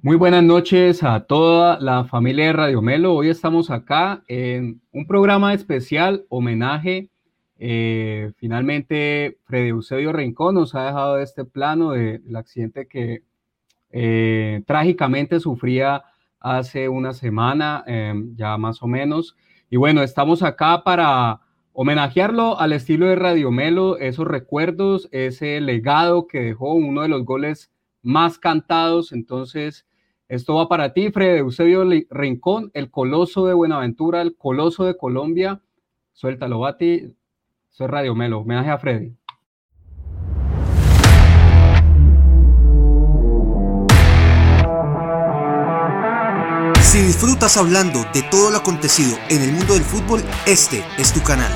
Muy buenas noches a toda la familia de Radio Melo. Hoy estamos acá en un programa especial, homenaje. Eh, finalmente, Freddy Eusebio Rincón nos ha dejado este plano del accidente que eh, trágicamente sufría hace una semana, em, ya más o menos. Y bueno, estamos acá para homenajearlo al estilo de Radio Melo, esos recuerdos, ese legado que dejó uno de los goles más cantados. Entonces, esto va para ti, Fred Eusebio Rincón, el coloso de Buenaventura, el coloso de Colombia. Suéltalo, Bati. Soy Radio Melo. Homenaje a Freddy. Si disfrutas hablando de todo lo acontecido en el mundo del fútbol, este es tu canal.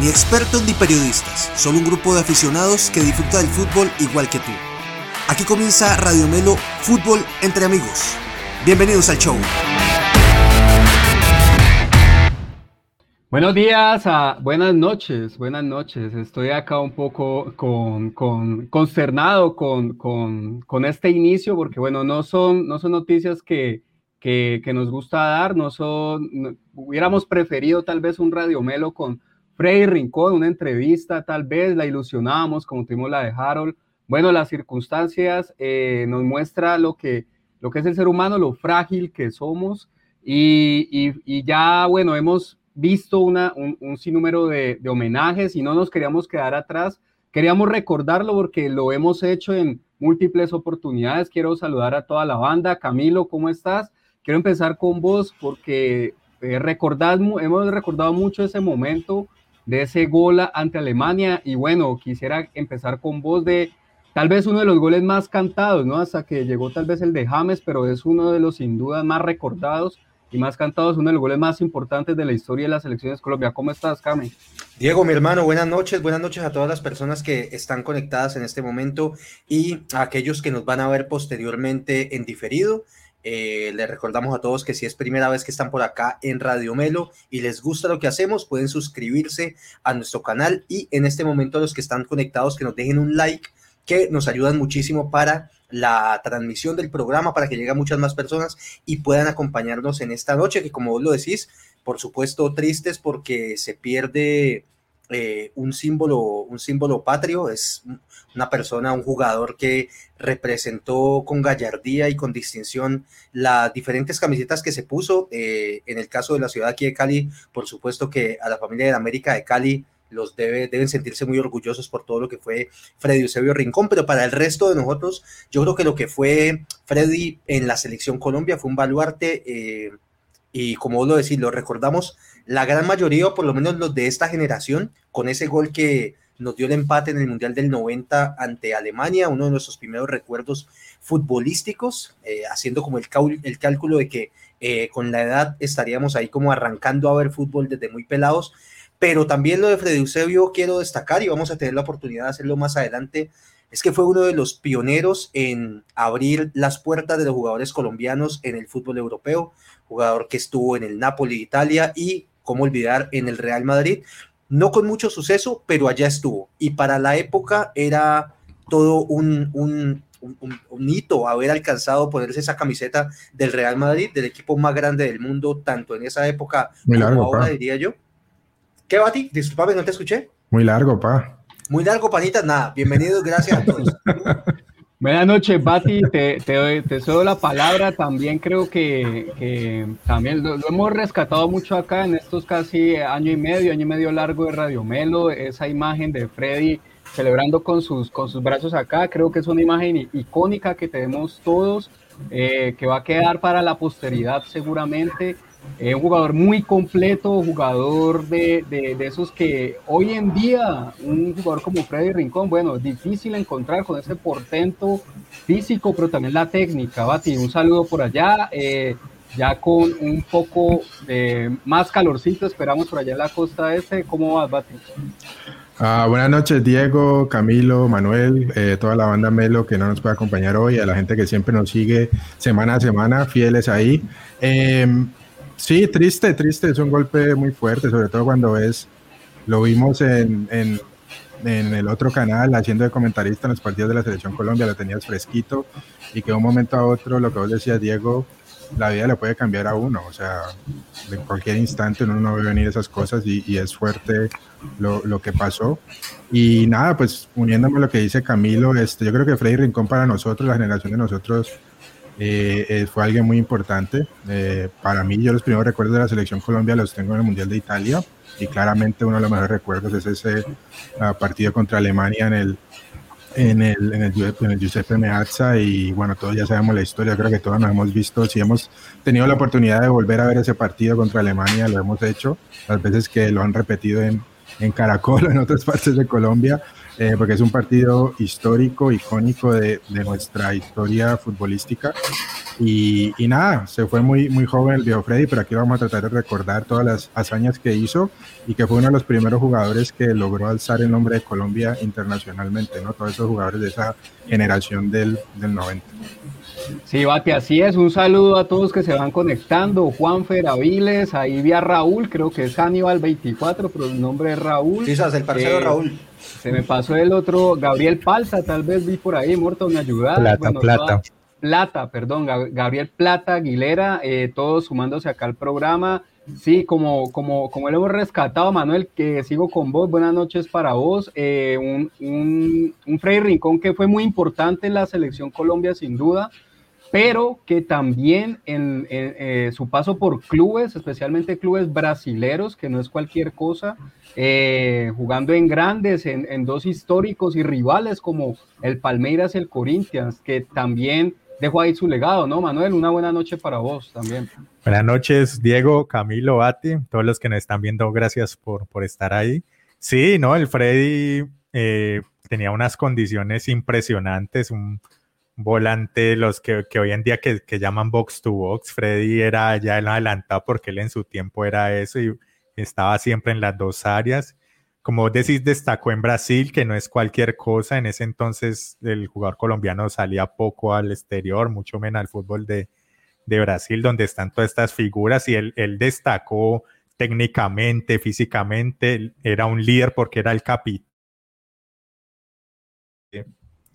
Ni expertos ni periodistas, solo un grupo de aficionados que disfruta del fútbol igual que tú. Aquí comienza Radio Melo Fútbol entre amigos. Bienvenidos al show. Buenos días, buenas noches, buenas noches. Estoy acá un poco con, consternado con, con, este inicio porque, bueno, no son, no son noticias que, que, nos gusta dar, no son, hubiéramos preferido tal vez un Radio Melo con Freddy Rincón, una entrevista, tal vez la ilusionábamos como tuvimos la de Harold. Bueno, las circunstancias eh, nos muestra lo que, lo que es el ser humano, lo frágil que somos y, y, ya, bueno, hemos visto una, un, un sinnúmero de, de, homenajes y no nos queríamos quedar atrás. Queríamos recordarlo porque lo hemos hecho en múltiples oportunidades. Quiero saludar a toda la banda. Camilo, ¿cómo estás? Quiero empezar con vos porque eh, recordad, hemos recordado mucho ese momento de ese gol ante Alemania. Y bueno, quisiera empezar con vos de tal vez uno de los goles más cantados, ¿no? Hasta que llegó tal vez el de James, pero es uno de los sin duda más recordados y más cantados, uno de los goles más importantes de la historia de las selecciones Colombia. ¿Cómo estás, Cami? Diego, mi hermano, buenas noches, buenas noches a todas las personas que están conectadas en este momento y a aquellos que nos van a ver posteriormente en diferido. Eh, les recordamos a todos que si es primera vez que están por acá en Radio Melo y les gusta lo que hacemos, pueden suscribirse a nuestro canal y en este momento los que están conectados que nos dejen un like que nos ayudan muchísimo para la transmisión del programa, para que lleguen muchas más personas y puedan acompañarnos en esta noche, que como vos lo decís, por supuesto tristes porque se pierde eh, un símbolo, un símbolo patrio, es una persona, un jugador que representó con gallardía y con distinción las diferentes camisetas que se puso. Eh, en el caso de la ciudad aquí de Cali, por supuesto que a la familia de la América de Cali los debe, deben sentirse muy orgullosos por todo lo que fue Freddy Eusebio Rincón, pero para el resto de nosotros, yo creo que lo que fue Freddy en la selección Colombia fue un baluarte eh, y como vos lo decís, lo recordamos la gran mayoría, o por lo menos los de esta generación, con ese gol que nos dio el empate en el Mundial del 90 ante Alemania, uno de nuestros primeros recuerdos futbolísticos, eh, haciendo como el, cálculo de que eh, con la edad estaríamos ahí como arrancando a ver fútbol desde muy pelados, pero también lo de Freddy Eusebio quiero destacar y vamos a tener la oportunidad de hacerlo más adelante, es que fue uno de los pioneros en abrir las puertas de los jugadores colombianos en el fútbol europeo, jugador que estuvo en el Napoli, Italia y cómo olvidar, en el Real Madrid. No con mucho suceso, pero allá estuvo. Y para la época era todo un, un, un, hito haber alcanzado ponerse esa camiseta del Real Madrid, del equipo más grande del mundo, tanto en esa época Muy largo, como ahora, diría yo. ¿Qué, Bati? Disculpame, no te escuché. Muy largo, pa. Muy largo, panita, nada. Bienvenidos, gracias a todos. Buenas noches, Bati. Te, te, te cedo la palabra. También creo que, también lo, hemos rescatado mucho acá en estos casi año y medio, año y medio largo de Radio Melo. Esa imagen de Freddy celebrando con sus, con sus brazos acá. Creo que es una imagen icónica que tenemos todos, eh, que va a quedar para la posteridad seguramente. Es un jugador muy completo, jugador de, de, esos que hoy en día, un jugador como Freddy Rincón, bueno, difícil encontrar con ese portento físico, pero también la técnica. Bati, un saludo por allá, eh, ya con un poco de más calorcito, esperamos por allá en la costa este. ¿Cómo vas, Bati? Ah, buenas noches, Diego, Camilo, Manuel, eh, toda la banda Melo que no nos puede acompañar hoy, a la gente que siempre nos sigue semana a semana, fieles ahí. Eh, Sí, triste, triste, es un golpe muy fuerte, sobre todo cuando es, lo vimos en, en el otro canal haciendo de comentarista en los partidos de la Selección Colombia, lo tenías fresquito y que de un momento a otro, lo que vos decías, Diego, la vida le puede cambiar a uno, o sea, en cualquier instante uno no ve venir esas cosas y, es fuerte lo, lo, que pasó. Y nada, pues uniéndome a lo que dice Camilo, este, yo creo que Freddy Rincón para nosotros, la generación de nosotros, eh, eh, fue alguien muy importante. Eh, para mí, yo los primeros recuerdos de la selección Colombia los tengo en el Mundial de Italia y claramente uno de los mejores recuerdos es ese ah, partido contra Alemania en el, en el, en el, en el Giuseppe Meazza y bueno, todos ya sabemos la historia, creo que todos nos hemos visto, si hemos tenido la oportunidad de volver a ver ese partido contra Alemania, lo hemos hecho, las veces que lo han repetido en, en Caracol en otras partes de Colombia, eh, porque es un partido histórico, icónico de, de nuestra historia futbolística. Y, y, nada, se fue muy, muy joven el viejo Freddy, pero aquí vamos a tratar de recordar todas las hazañas que hizo y que fue uno de los primeros jugadores que logró alzar el nombre de Colombia internacionalmente, ¿no? Todos esos jugadores de esa generación del, del 90. Sí, Bati, así es. Un saludo a todos que se van conectando. Juan Feraviles, ahí vi a Raúl, creo que es Aníbal 24, pero el nombre es Raúl. Quizás el parcero eh, Raúl. Se me pasó el otro, Gabriel Palza, tal vez vi por ahí, muerto, me ayudar. Plata, plata. Plata, perdón, Gabriel Plata Aguilera, eh, todos sumándose acá al programa. Sí, como, como, como lo hemos rescatado, Manuel, que sigo con vos, buenas noches para vos. Eh, un, un, un Frey Rincón que fue muy importante en la selección Colombia, sin duda pero que también en, eh, su paso por clubes, especialmente clubes brasileros, que no es cualquier cosa, eh, jugando en grandes, en, dos históricos y rivales como el Palmeiras y el Corinthians, que también dejó ahí su legado, ¿no, Manuel? Una buena noche para vos también. Buenas noches, Diego, Camilo, Bati, todos los que nos están viendo, gracias por, por estar ahí. Sí, ¿no? El Freddy eh, tenía unas condiciones impresionantes, un volante, los que, hoy en día que, llaman box to box, Freddy era ya el adelantado porque él en su tiempo era eso y estaba siempre en las dos áreas. Como decís, destacó en Brasil, que no es cualquier cosa. En ese entonces el jugador colombiano salía poco al exterior, mucho menos al fútbol de, Brasil, donde están todas estas figuras y él, él destacó técnicamente, físicamente, era un líder porque era el capitán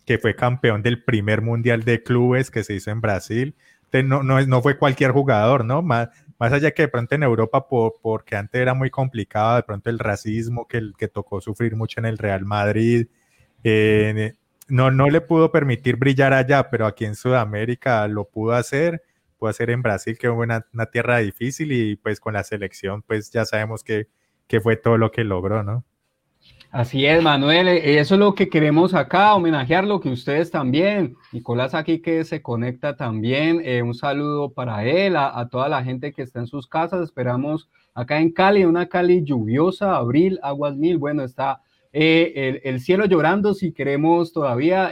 que fue campeón del primer mundial de clubes que se hizo en Brasil. No, no, no fue cualquier jugador, ¿no? Más, más allá que de pronto en Europa, por, porque antes era muy complicado, de pronto el racismo que, que tocó sufrir mucho en el Real Madrid, eh, no, no le pudo permitir brillar allá, pero aquí en Sudamérica lo pudo hacer, pudo hacer en Brasil, que fue una, una tierra difícil, y pues con la selección, pues ya sabemos que, que fue todo lo que logró, ¿no? Así es, Manuel, eh, eso es lo que queremos acá, homenajear lo que ustedes también. Nicolás aquí que se conecta también, eh, un saludo para él, a, toda la gente que está en sus casas, esperamos acá en Cali, una Cali lluviosa, abril, aguas mil, bueno, está eh, el, cielo llorando si queremos todavía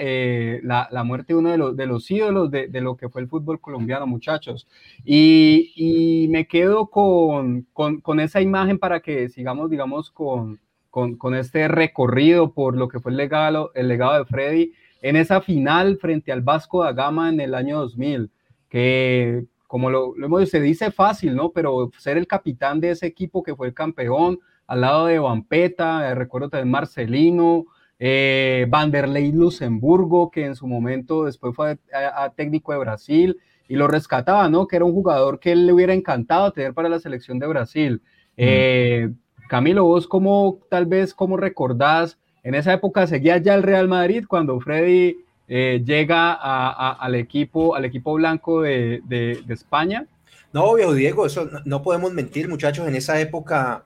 la, muerte de uno de los, de los ídolos de, lo que fue el fútbol colombiano, muchachos. Y, me quedo con, con esa imagen para que sigamos, digamos, con con, este recorrido por lo que fue el legado, el legado de Freddy en esa final frente al Vasco da Gama en el año 2000, que como lo, lo se dice fácil, ¿no? Pero ser el capitán de ese equipo que fue el campeón, al lado de Vampeta, eh, recuerdo también Marcelino, eh, Vanderlei Luxemburgo, que en su momento después fue a, técnico de Brasil y lo rescataba, ¿no? Que era un jugador que él le hubiera encantado tener para la selección de Brasil. Eh, Camilo, vos cómo, tal vez, cómo recordás, en esa época seguía ya el Real Madrid cuando Freddy eh, llega al, equipo, al equipo blanco de, España. No, viejo Diego, eso no podemos mentir, muchachos, en esa época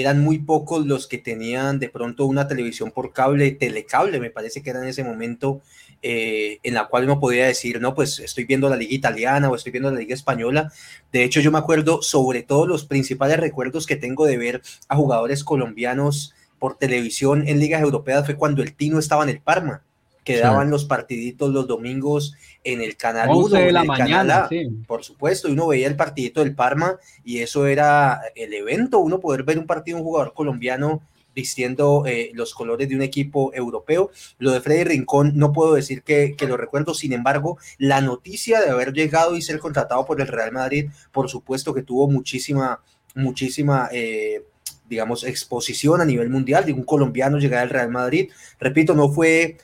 eran muy pocos los que tenían de pronto una televisión por cable, telecable, me parece que era en ese momento, eh, en la cual uno podía decir, no, pues estoy viendo la liga italiana o estoy viendo la liga española. De hecho, yo me acuerdo sobre todo los principales recuerdos que tengo de ver a jugadores colombianos por televisión en ligas europeas fue cuando el Tino estaba en el Parma quedaban los partiditos los domingos en el canal 1 de la mañana, por supuesto, y uno veía el partidito del Parma y eso era el evento, uno poder ver un partido de un jugador colombiano vistiendo eh, los colores de un equipo europeo. Lo de Freddy Rincón no puedo decir que, lo recuerdo, sin embargo, la noticia de haber llegado y ser contratado por el Real Madrid, por supuesto que tuvo muchísima, muchísima... Eh, digamos, exposición a nivel mundial de un colombiano llegar al Real Madrid. Repito, no fue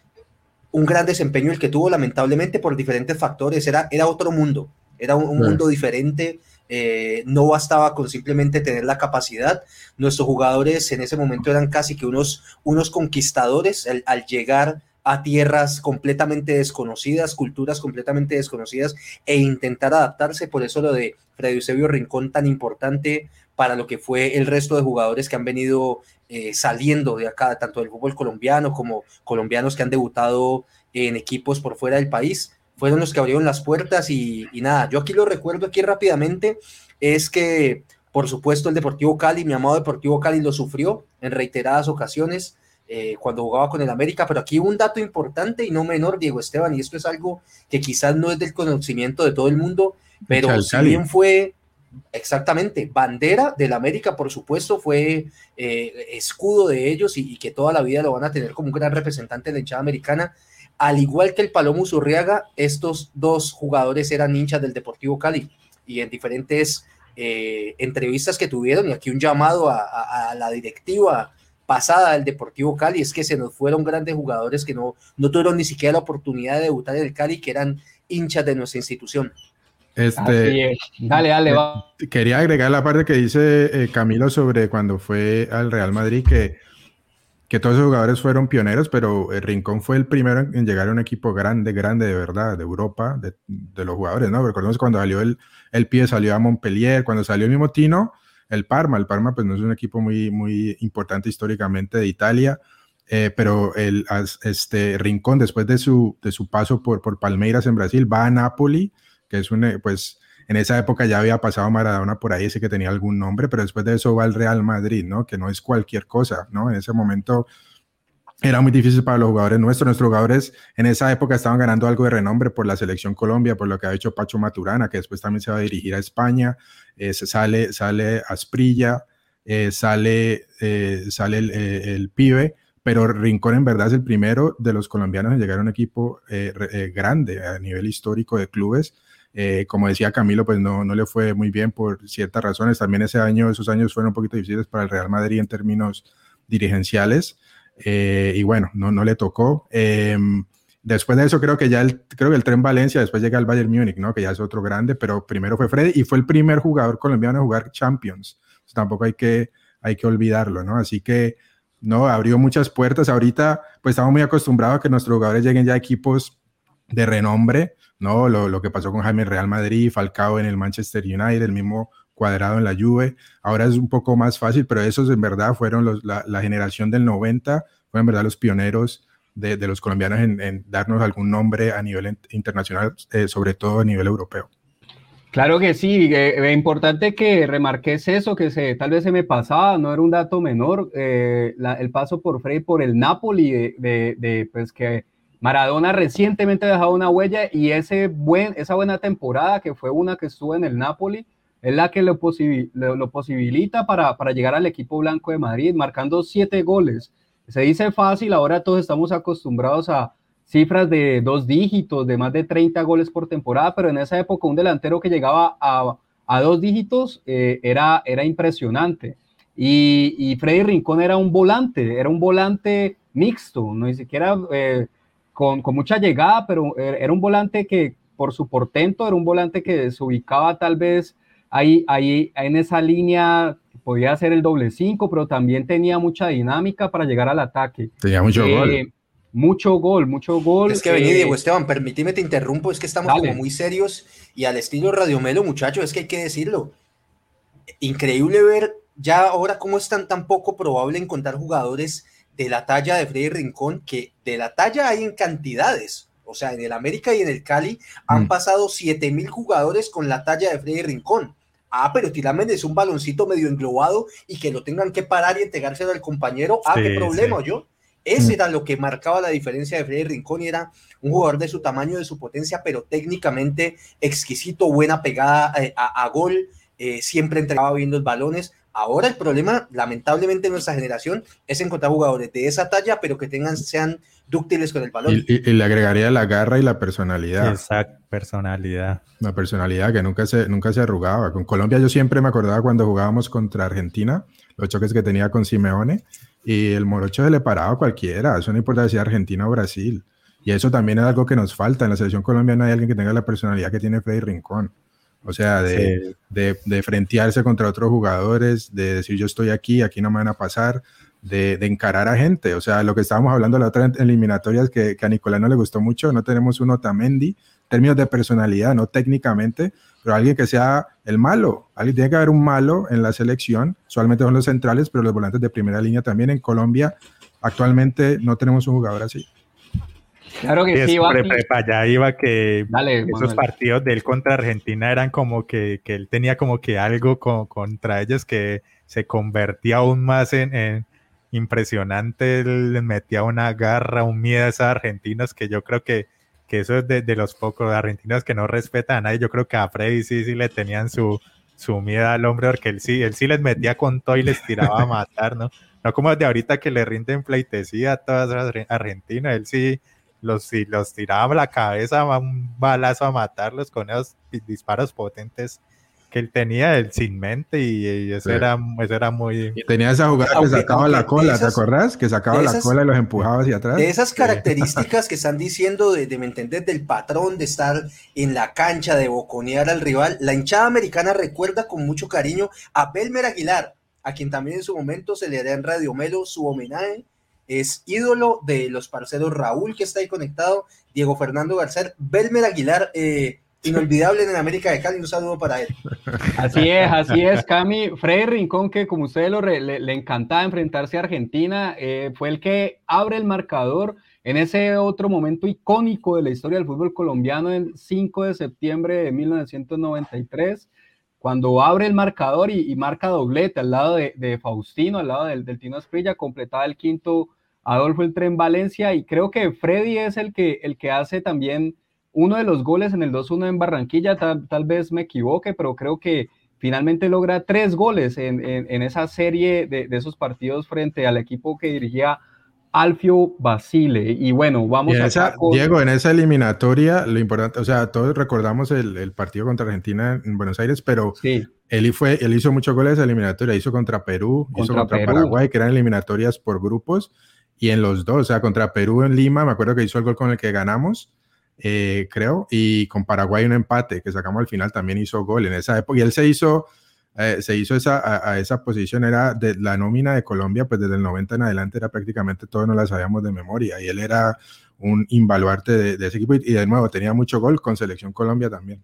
un gran desempeño el que tuvo, lamentablemente, por diferentes factores. Era, era otro mundo, era un, mundo diferente. Eh, no bastaba con simplemente tener la capacidad. Nuestros jugadores en ese momento eran casi que unos, unos conquistadores al, llegar a tierras completamente desconocidas, culturas completamente desconocidas e intentar adaptarse. Por eso lo de Freddy Eusebio Rincón tan importante para lo que fue el resto de jugadores que han venido eh, saliendo de acá, tanto del fútbol colombiano como colombianos que han debutado en equipos por fuera del país. Fueron los que abrieron las puertas y, nada, yo aquí lo recuerdo aquí rápidamente, es que por supuesto el Deportivo Cali, mi amado Deportivo Cali lo sufrió en reiteradas ocasiones eh, cuando jugaba con el América, pero aquí un dato importante y no menor, Diego Esteban, y esto es algo que quizás no es del conocimiento de todo el mundo, pero si bien fue Exactamente, bandera del América, por supuesto, fue eh, escudo de ellos y, que toda la vida lo van a tener como un gran representante de la hinchada americana. Al igual que el Palomo Zurriaga, estos dos jugadores eran hinchas del Deportivo Cali y en diferentes eh, entrevistas que tuvieron, y aquí un llamado a, la directiva pasada del Deportivo Cali, es que se nos fueron grandes jugadores que no, no tuvieron ni siquiera la oportunidad de debutar en el Cali, que eran hinchas de nuestra institución. Este, dale, dale, va. Quería agregar la parte que dice eh, Camilo sobre cuando fue al Real Madrid, que, que todos los jugadores fueron pioneros, pero el Rincón fue el primero en, llegar a un equipo grande, grande de verdad, de Europa, de, de los jugadores, ¿no? Recordemos cuando salió el, el pie, salió a Montpellier, cuando salió el mismo Tino, el Parma, el Parma pues no es un equipo muy, muy importante históricamente de Italia, eh, pero el este, Rincón, después de su, de su paso por, por Palmeiras en Brasil, va a Napoli, que es un, eh, pues en esa época ya había pasado Maradona por ahí, ese que tenía algún nombre, pero después de eso va el Real Madrid, ¿no? Que no es cualquier cosa, ¿no? En ese momento era muy difícil para los jugadores nuestros. Nuestros jugadores en esa época estaban ganando algo de renombre por la selección Colombia, por lo que ha hecho Pacho Maturana, que después también se va a dirigir a España. Eh, sale, sale Asprilla, eh, sale, sale el, el, pibe, pero Rincón en verdad es el primero de los colombianos en llegar a un equipo grande a nivel histórico de clubes eh, como decía Camilo, pues no, no le fue muy bien por ciertas razones. También ese año, esos años fueron un poquito difíciles para el Real Madrid en términos dirigenciales. Eh, y bueno, no, no le tocó. Em, después de eso, creo que ya el, creo que el tren Valencia, después llega el Bayern Múnich, ¿no? Que ya es otro grande, pero primero fue Freddy y fue el primer jugador colombiano a jugar Champions. tampoco hay que, hay que olvidarlo, ¿no? Así que, no, abrió muchas puertas. Ahorita, pues estamos muy acostumbrados a que nuestros jugadores lleguen ya a equipos de renombre, ¿no? Lo, que pasó con Jaime Real Madrid, Falcao en el Manchester United, el mismo cuadrado en la Juve. Ahora es un poco más fácil, pero esos en verdad fueron la, generación del 90, fueron en verdad los pioneros de, los colombianos en, darnos algún nombre a nivel internacional, eh, sobre todo a nivel europeo. Claro que sí, es eh, importante que remarques eso, que tal vez se me pasaba, no era un dato menor, eh, el paso por Frey por el Napoli, de, de, de pues que Maradona recientemente ha dejado una huella y ese buen, esa buena temporada que fue una que estuvo en el Napoli es la que lo, lo, posibilita para, para, llegar al equipo blanco de Madrid, marcando siete goles. Se dice fácil, ahora todos estamos acostumbrados a cifras de dos dígitos, de más de 30 goles por temporada, pero en esa época un delantero que llegaba a, a dos dígitos eh, era, era impresionante. Y, y, Freddy Rincón era un volante, era un volante mixto, no ni siquiera... Eh, con, mucha llegada, pero era un volante que por su portento era un volante que se ubicaba tal vez ahí, ahí en esa línea, podía ser el doble cinco, pero también tenía mucha dinámica para llegar al ataque. Tenía mucho eh, gol. Mucho gol, mucho gol. Es que vení, eh, Diego Esteban, permíteme te interrumpo, es que estamos como muy serios y al estilo Radio Melo, muchachos, es que hay que decirlo. Increíble ver ya ahora cómo es tan, tan poco probable encontrar jugadores de la talla de Freddy Rincón, que de la talla hay en cantidades. O sea, en el América y en el Cali han mm. pasado 7 mil jugadores con la talla de Freddy Rincón. Ah, pero tirarme es un baloncito medio englobado y que lo tengan que parar y entregárselo al compañero. Ah, qué problema, yo. Ese mm. era lo que marcaba la diferencia de Freddy Rincón y era un jugador de su tamaño, de su potencia, pero técnicamente exquisito, buena pegada eh, a, gol, eh, siempre entregaba bien los balones. Ahora el problema, lamentablemente, en nuestra generación es encontrar jugadores de esa talla, pero que tengan, sean dúctiles con el balón. Y, le agregaría la garra y la personalidad. Exacto, personalidad. La personalidad que nunca se, nunca se arrugaba. Con Colombia yo siempre me acordaba cuando jugábamos contra Argentina, los choques que tenía con Simeone, y el morocho se le paraba a cualquiera. Eso no importa si Argentina o Brasil. Y eso también es algo que nos falta. En la selección colombiana hay alguien que tenga la personalidad que tiene Freddy Rincón. O sea, de, de, de, frentearse contra otros jugadores, de decir yo estoy aquí, aquí no me van a pasar, de, de encarar a gente. O sea, lo que estábamos hablando la otra eliminatoria es que, que, a Nicolás no le gustó mucho, no tenemos un Otamendi, términos de personalidad, no técnicamente, pero alguien que sea el malo. Alguien tiene que haber un malo en la selección, usualmente son los centrales, pero los volantes de primera línea también. En Colombia actualmente no tenemos un jugador así. Claro que sí, iba. allá iba que esos partidos de él contra Argentina eran como que, que él tenía como que algo contra ellos que se convertía aún más en, impresionante, él le metía una garra, un miedo a esos argentinos que yo creo que, que eso es de, de, los pocos argentinos que no respetan a nadie, yo creo que a Freddy sí, sí le tenían su, su miedo al hombre porque él sí, él sí les metía con todo y les tiraba a matar, ¿no? No como de ahorita que le rinden pleitesía a todas las argentinas, él sí los, si los tiraba a la cabeza, un balazo a matarlos con esos disparos potentes que él tenía él sin mente y, eso, era, eso era muy... tenía esa jugada que sacaba la cola, ¿te acordás? Que sacaba la cola y los empujaba hacia atrás. De esas características que están diciendo, de, de, ¿me entendés? Del patrón de estar en la cancha, de boconear al rival, la hinchada americana recuerda con mucho cariño a Belmer Aguilar, a quien también en su momento se le hará en Radio Melo su homenaje es ídolo de los parceros Raúl, que está ahí conectado, Diego Fernando García, Belmer Aguilar, eh, inolvidable en América de Cali, un saludo para él. Así es, así es, Cami. Freddy Rincón, que como ustedes lo le, encantaba enfrentarse a Argentina, eh, fue el que abre el marcador en ese otro momento icónico de la historia del fútbol colombiano, el 5 de septiembre de 1993 cuando abre el marcador y, marca doblete al lado de, Faustino, al lado del, del Tino Esprilla, completaba el quinto Adolfo el Tren Valencia y creo que Freddy es el que, el que hace también uno de los goles en el 2-1 en Barranquilla, tal, vez me equivoque, pero creo que finalmente logra tres goles en, esa serie de, esos partidos frente al equipo que dirigía Alfio Basile. Y bueno, vamos a... Diego, en esa eliminatoria, lo importante, o sea, todos recordamos el, partido contra Argentina en Buenos Aires, pero sí. él, fue, él hizo muchos goles en eliminatoria, hizo contra Perú, hizo contra Paraguay, que eran eliminatorias por grupos y en los dos, o sea, contra Perú en Lima, me acuerdo que hizo el gol con el que ganamos, eh, creo, y con Paraguay un empate que sacamos al final también hizo gol en esa época, y él se hizo, eh, se hizo esa, a, esa posición, era de la nómina de Colombia, pues desde el 90 en adelante era prácticamente todo, no la sabíamos de memoria, y él era un invaluarte de, ese equipo, y, de nuevo tenía mucho gol con Selección Colombia también.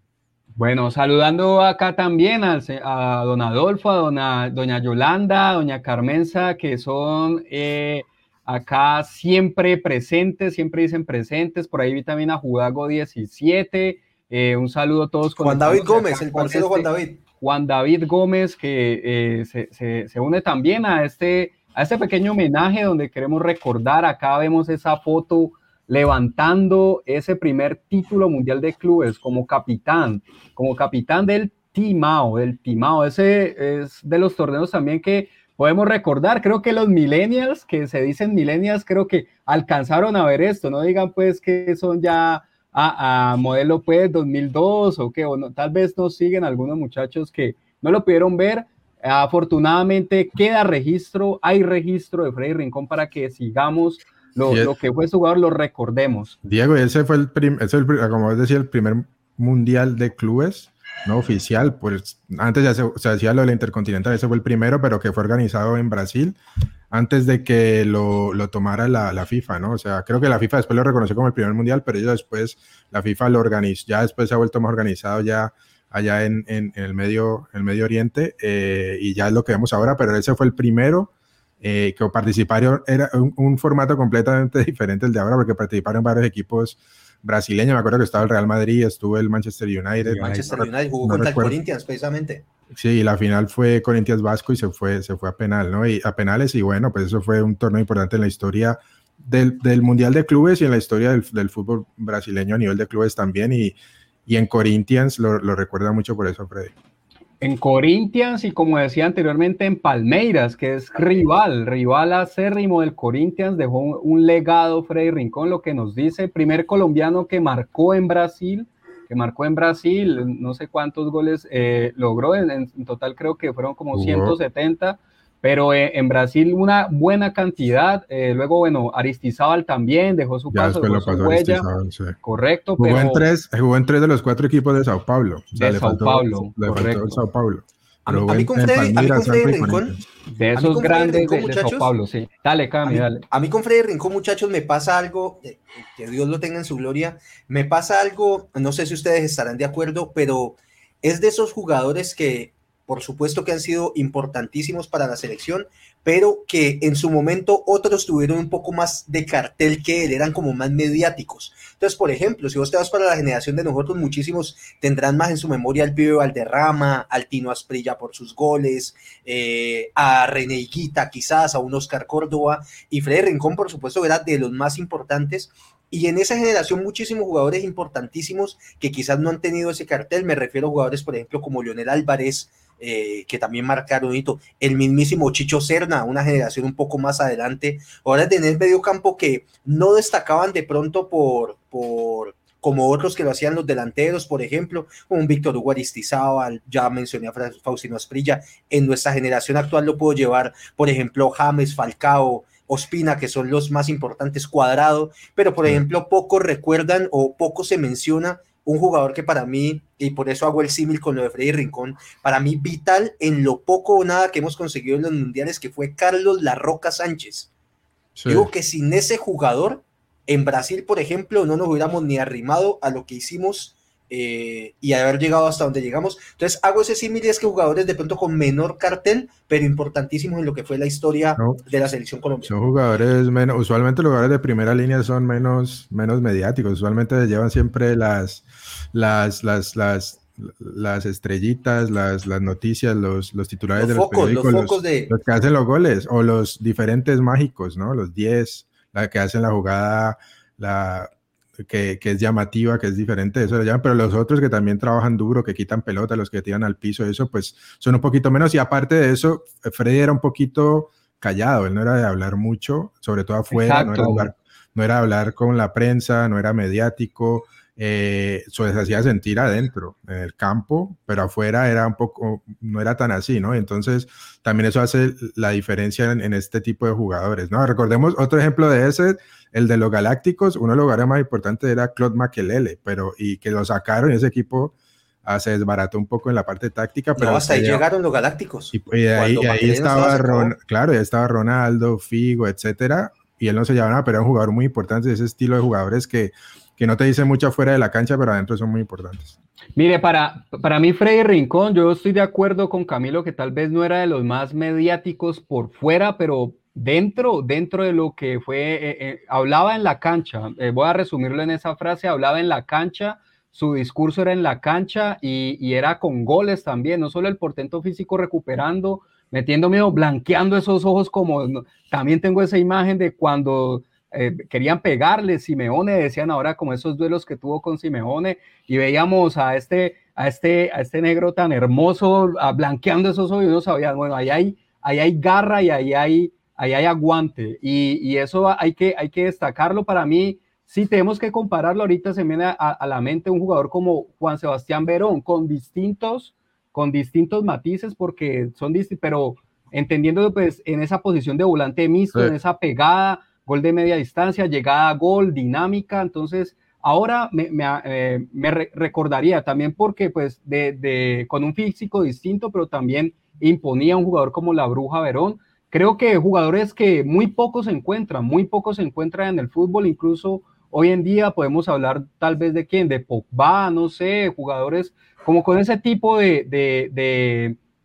Bueno, saludando acá también a, a don Adolfo, a dona, doña Yolanda, doña Carmenza, que son... Eh, acá siempre presentes, siempre dicen presentes, por ahí vi también a Judago 17, eh, un saludo a todos. Juan David Gómez, el parcero Juan David. Juan David Gómez, que eh, se, se, une también a este, a este pequeño homenaje donde queremos recordar, acá vemos esa foto levantando ese primer título mundial de clubes como capitán, como capitán del Timao, del Timao, ese es de los torneos también que podemos recordar, creo que los millennials, que se dicen millennials, creo que alcanzaron a ver esto, no digan pues que son ya a, modelo pues 2002 o que o no, tal vez nos siguen algunos muchachos que no lo pudieron ver. Afortunadamente queda registro, hay registro de Freddy Rincón para que sigamos lo, lo que fue su jugador, lo recordemos. Diego, ese fue el, primer, como decía, el primer mundial de clubes no oficial, pues antes ya se, hacía lo de la Intercontinental, ese fue el primero, pero que fue organizado en Brasil antes de que lo, lo tomara la, la, FIFA, ¿no? O sea, creo que la FIFA después lo reconoció como el primer mundial, pero ellos después, la FIFA lo organizó, ya después se ha vuelto más organizado ya allá en, en, el, medio, el Medio Oriente eh, y ya es lo que vemos ahora, pero ese fue el primero eh, que participaron, era un, un, formato completamente diferente al de ahora porque participaron varios equipos brasileño, me acuerdo que estaba el Real Madrid, estuvo el Manchester United. Manchester United jugó contra el Corinthians precisamente. Sí, y la final fue Corinthians Vasco y se fue, se fue a penal, ¿no? Y a penales, y bueno, pues eso fue un torneo importante en la historia del, del Mundial de Clubes y en la historia del, del, fútbol brasileño a nivel de clubes también, y, y en Corinthians lo, lo recuerda mucho por eso, Freddy. En Corinthians y como decía anteriormente en Palmeiras, que es rival, rival acérrimo del Corinthians, dejó un, legado Freddy Rincón, lo que nos dice, primer colombiano que marcó en Brasil, que marcó en Brasil, no sé cuántos goles eh, logró, en, total creo que fueron como 170 pero eh, en Brasil una buena cantidad. Eh, luego, bueno, Aristizábal también dejó su paso, dejó su huella. Correcto. Jugó, en tres, jugó en tres de los cuatro equipos de Sao Paulo. de Sao Paulo, correcto. Sao Paulo. A mí, con Freddy, a mí con Freddy Rincón. De esos grandes de, Sao Paulo, sí. Dale, Cami, dale. A mí con Freddy Rincón, muchachos, me pasa algo, eh, que Dios lo tenga en su gloria, me pasa algo, no sé si ustedes estarán de acuerdo, pero es de esos jugadores que por supuesto que han sido importantísimos para la selección, pero que en su momento otros tuvieron un poco más de cartel que él, eran como más mediáticos. Entonces, por ejemplo, si vos te vas para la generación de nosotros, muchísimos tendrán más en su memoria al pibe Valderrama, al Tino Asprilla por sus goles, eh, a René Higuita quizás, a un Oscar Córdoba, y Freddy Rincón, por supuesto, era de los más importantes, y en esa generación muchísimos jugadores importantísimos que quizás no han tenido ese cartel, me refiero a jugadores, por ejemplo, como Leonel Álvarez, eh, que también marcaron hito. El mismísimo Chicho Serna, una generación un poco más adelante. Ahora tenés medio campo que no destacaban de pronto por, por como otros que lo hacían los delanteros, por ejemplo, un Víctor Hugo Aristizábal, ya mencioné a Faustino Asprilla, en nuestra generación actual lo puedo llevar, por ejemplo, James, Falcao, Ospina, que son los más importantes, Cuadrado, pero por ejemplo, pocos recuerdan o poco se menciona un jugador que para mí, y por eso hago el símil con lo de Freddy Rincón, para mí vital en lo poco o nada que hemos conseguido en los mundiales, que fue Carlos La Roca Sánchez. Digo que sin ese jugador, en Brasil, por ejemplo, no nos hubiéramos ni arrimado a lo que hicimos eh, y haber llegado hasta donde llegamos. Entonces hago ese símil y es que jugadores de pronto con menor cartel, pero importantísimos en lo que fue la historia de la selección colombiana. Son jugadores menos, usualmente los jugadores de primera línea son menos, menos mediáticos, usualmente llevan siempre las las, las, las, las estrellitas, las, las noticias, los, los titulares de los periódicos, los, de... los, que hacen los goles, o los diferentes mágicos, ¿no? Los 10, la que hacen la jugada, la que, que, es llamativa, que es diferente, eso lo llaman, pero los otros que también trabajan duro, que quitan pelota, los que tiran al piso, eso pues son un poquito menos. Y aparte de eso, Freddy era un poquito callado, él no era de hablar mucho, sobre todo afuera, no era, hablar, no era hablar con la prensa, no era mediático, eh, eso se hacía sentir adentro, en el campo, pero afuera era un poco, no era tan así, ¿no? Entonces, también eso hace la diferencia en, este tipo de jugadores, ¿no? Recordemos otro ejemplo de ese, el de los Galácticos, uno de los lugares más importantes era Claude Makelele, pero y que lo sacaron ese equipo ah, se desbarató un poco en la parte táctica. Pero hasta ahí llegaron los Galácticos. Y, ahí, estaba, claro, ya estaba Ronaldo, Figo, etcétera, y él no se llevaba nada, pero era un jugador muy importante de ese estilo de jugadores que que no te dice mucho afuera de la cancha, pero adentro son muy importantes. Mire, para, para mí Freddy Rincón, yo estoy de acuerdo con Camilo que tal vez no era de los más mediáticos por fuera, pero dentro, dentro de lo que fue, eh, eh, hablaba en la cancha, eh, voy a resumirlo en esa frase, hablaba en la cancha, su discurso era en la cancha y, y era con goles también, no solo el portento físico recuperando, metiendo miedo, blanqueando esos ojos como, también tengo esa imagen de cuando querían pegarle, Simeone, decían ahora como esos duelos que tuvo con Simeone, y veíamos a este, a este, a este negro tan hermoso blanqueando esos ojos, y no sabían, bueno, ahí hay, ahí hay garra y ahí hay, ahí hay aguante, y, y, eso hay que, hay que destacarlo para mí. Si tenemos que compararlo, ahorita se me viene a, la mente un jugador como Juan Sebastián Verón, con distintos, con distintos matices, porque son distintos, pero entendiendo pues en esa posición de volante mixto, en esa pegada, gol de media distancia, llegada a gol, dinámica, entonces ahora me, eh, recordaría también porque pues de, con un físico distinto, pero también imponía un jugador como la Bruja Verón. Creo que jugadores que muy pocos se encuentran, muy pocos se encuentran en el fútbol, incluso hoy en día podemos hablar tal vez de quién, de Pogba, no sé, jugadores como con ese tipo de,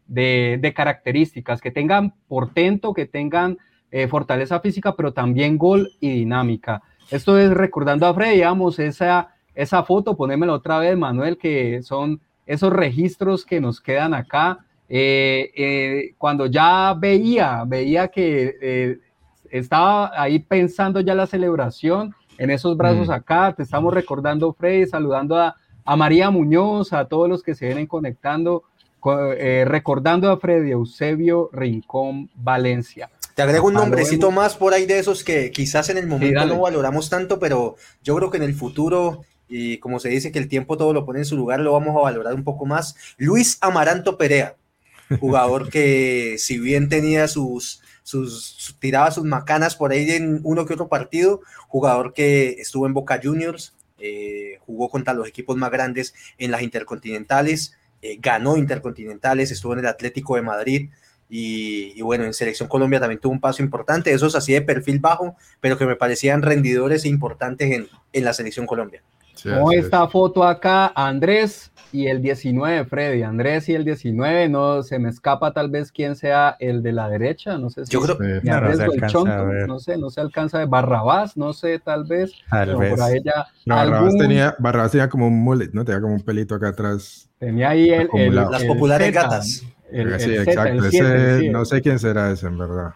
de, de características, que tengan portento, que tengan eh, fortaleza física, pero también gol y dinámica. Esto es recordando a Freddy, digamos, esa, esa foto, ponémela otra vez, Manuel, que son esos registros que nos quedan acá. Eh, eh, cuando ya veía, veía que estaba ahí pensando ya la celebración en esos brazos mm. acá, te estamos recordando, Freddy, saludando a, a María Muñoz, a todos los que se vienen conectando eh, recordando a Freddy Eusebio Rincón Valencia. Te agrego un nombrecito más por ahí de esos que quizás en el momento no valoramos tanto, pero yo creo que en el futuro, y como se dice que el tiempo todo lo pone en su lugar, lo vamos a valorar un poco más. Luis Amaranto Perea, jugador que si bien tenía sus, sus, tiraba sus macanas por ahí en uno que otro partido, jugador que estuvo en Boca Juniors, eh, jugó contra los equipos más grandes en las intercontinentales, eh, ganó intercontinentales, estuvo en el Atlético de Madrid, y, bueno, en Selección Colombia también tuvo un paso importante, esos así de perfil bajo, pero que me parecían rendidores importantes en, en la Selección Colombia. Como esta foto acá, Andrés y el 19, Freddy. Andrés y el 19, no se me escapa tal vez quién sea el de la derecha, no sé si Yo creo que no, se no sé, no se alcanza de Barrabás, no sé, tal vez. Tal vez. Por ahí ya Barrabás, tenía, Barrabás tenía como un mullet, ¿no? Tenía como un pelito acá atrás. Tenía ahí el, las populares gatas sí, exacto. no sé quién será ese, en verdad.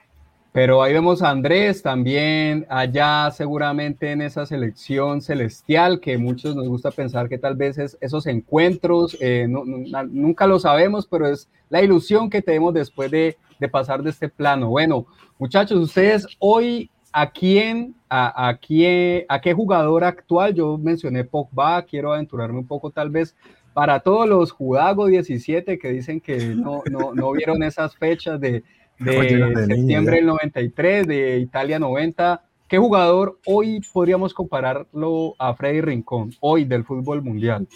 Pero ahí vemos a Andrés también, allá seguramente en esa selección celestial, que muchos nos gusta pensar que tal vez es esos encuentros, eh, nunca lo sabemos, pero es la ilusión que tenemos después de, de, pasar de este plano. Bueno, muchachos, ustedes hoy, ¿a quién, a, a, quién, a qué jugador actual? Yo mencioné Pogba, quiero aventurarme un poco tal vez para todos los Judago 17 que dicen que no, no, no vieron esas fechas de, de septiembre del 93, de Italia 90, ¿qué jugador hoy podríamos compararlo a Freddy Rincón, hoy del fútbol mundial?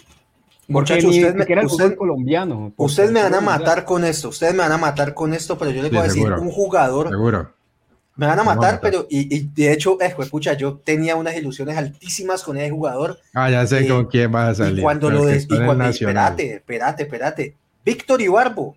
Porque usted me, el usted, colombiano. Ustedes me van a matar con esto, ustedes me van a matar con esto, pero yo les voy a decir un jugador seguro. Me van a matar, pero y, de hecho, eh, escucha, yo tenía unas ilusiones altísimas con ese jugador. Ah, ya sé con quién vas a salir. Y cuando lo des, y cuando, espérate, espérate, espérate. Víctor Ibarbo.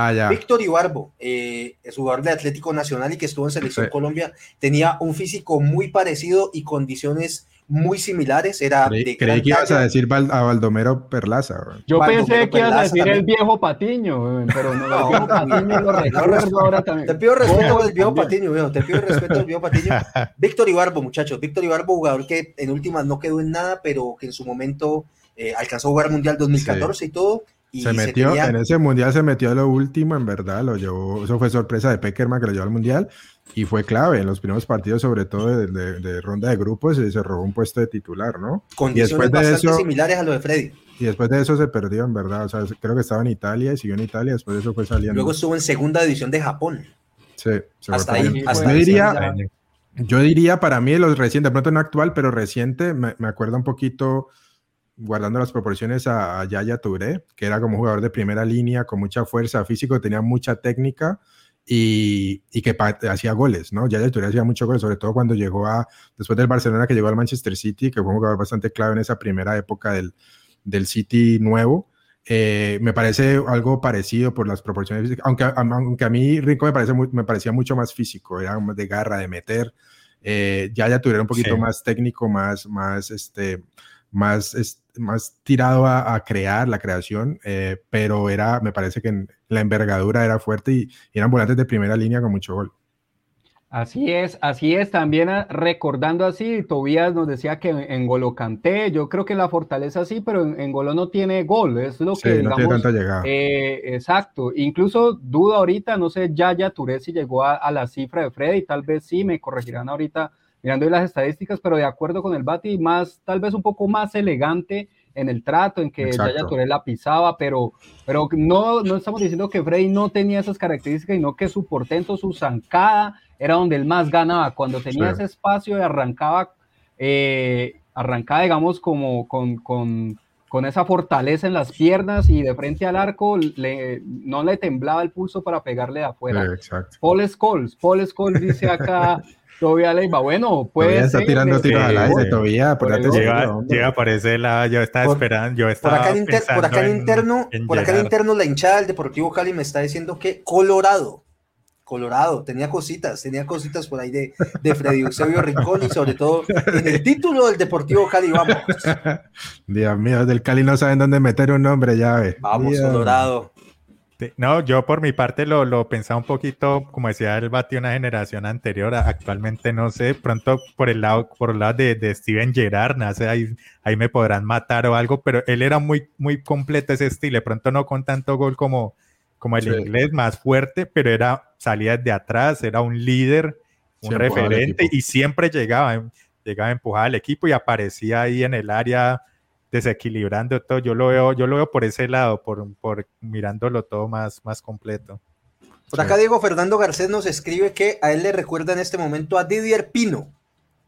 Ah, ya. Víctor Ibarbo, eh, es jugador de Atlético Nacional y que estuvo en Selección Colombia, tenía un físico muy parecido y condiciones muy similares. Era creí, que ibas a decir a Baldomero Perlaza. Yo pensé que ibas a decir el viejo Patiño, pero no, el viejo Patiño lo recuerdo ahora también. Te pido respeto al viejo Patiño, viejo, te pido respeto al viejo Patiño. Víctor Ibarbo, muchachos, Víctor Ibarbo, jugador que en últimas no quedó en nada, pero que en su momento eh, alcanzó a jugar Mundial 2014 y todo. Y se metió, en ese mundial se metió lo último, en verdad, lo llevó, eso fue sorpresa de Peckerman que lo llevó al mundial y fue clave en los primeros partidos, sobre todo de, ronda de grupos, y se robó un puesto de titular, ¿no? Condiciones bastante similares a lo de Freddy. Y después de eso se perdió, en verdad. O sea, creo que estaba en Italia y siguió en Italia, después de eso fue saliendo. Luego estuvo en segunda división de Japón. Sí, hasta ahí. yo, diría, yo diría para mí, los recientes, de pronto no actual, pero reciente, me, me acuerda un poquito, guardando las proporciones a, a Yaya Touré, que era como jugador de primera línea, con mucha fuerza físico, tenía mucha técnica y, y que hacía goles, ¿no? Ya Touré hacía muchos goles, sobre todo cuando llegó a, después del Barcelona, que llegó al Manchester City, que fue un jugador bastante clave en esa primera época del, del City nuevo. Eh, me parece algo parecido por las proporciones físicas, aunque, aunque a mí Rico me, parece me parecía mucho más físico, era más de garra, de meter. Eh, ya ya tuviera un poquito más técnico, más, más, este, más, más tirado a, crear la creación, eh, pero era, me parece que la envergadura era fuerte y, eran volantes de primera línea con mucho gol. Así es, así es. También ah, recordando así, Tobías nos decía que en Golo canté. Yo creo que la fortaleza sí, pero en, Golo no tiene gol. Es lo que. No tiene tanta llegada. Eh, exacto. Incluso dudo ahorita, no sé, ya ya Touré si llegó a, a, la cifra de Freddy, tal vez sí, me corregirán ahorita mirando las estadísticas, pero de acuerdo con el Bati, más, tal vez un poco más elegante en el trato, en que Yaya Touré la pisaba, pero, pero no, no estamos diciendo que Freddy no tenía esas características, sino que su portento, su zancada, era donde él más ganaba. Cuando tenía ese espacio y arrancaba, eh, arrancaba, digamos, como con, con, con, esa fortaleza en las piernas y de frente al arco, le, no le temblaba el pulso para pegarle de afuera. Paul Scholes, Paul Scholes dice acá, Todavía Leiva, bueno, puede todavía está tirando tiros al aire, todavía. Por llega, llega, parece la, yo estaba esperando, yo estaba por acá, inter, por acá en, interno, por acá en interno la hinchada del Deportivo Cali me está diciendo que Colorado, Colorado, tenía cositas, tenía cositas por ahí de, de Freddy Eusebio Rincón y sobre todo en el título del Deportivo Cali, vamos. Dios mío, del Cali no saben dónde meter un nombre, ya ve. Vamos, Colorado. No, yo por mi parte lo, lo pensaba un poquito, como decía el Bati, una generación anterior, actualmente no sé, pronto por el lado, por el lado de, de Steven Gerrard, no sé, ahí, ahí me podrán matar o algo, pero él era muy, muy completo ese estilo, de pronto no con tanto gol como, como el inglés, más fuerte, pero era, salía de atrás, era un líder, un referente y siempre llegaba, llegaba a empujar al equipo y aparecía ahí en el área desequilibrando todo. Yo lo veo, yo lo veo por ese lado, por, por mirándolo todo más, más completo. Por acá Diego Fernando Garcés nos escribe que a él le recuerda en este momento a Didier Pino,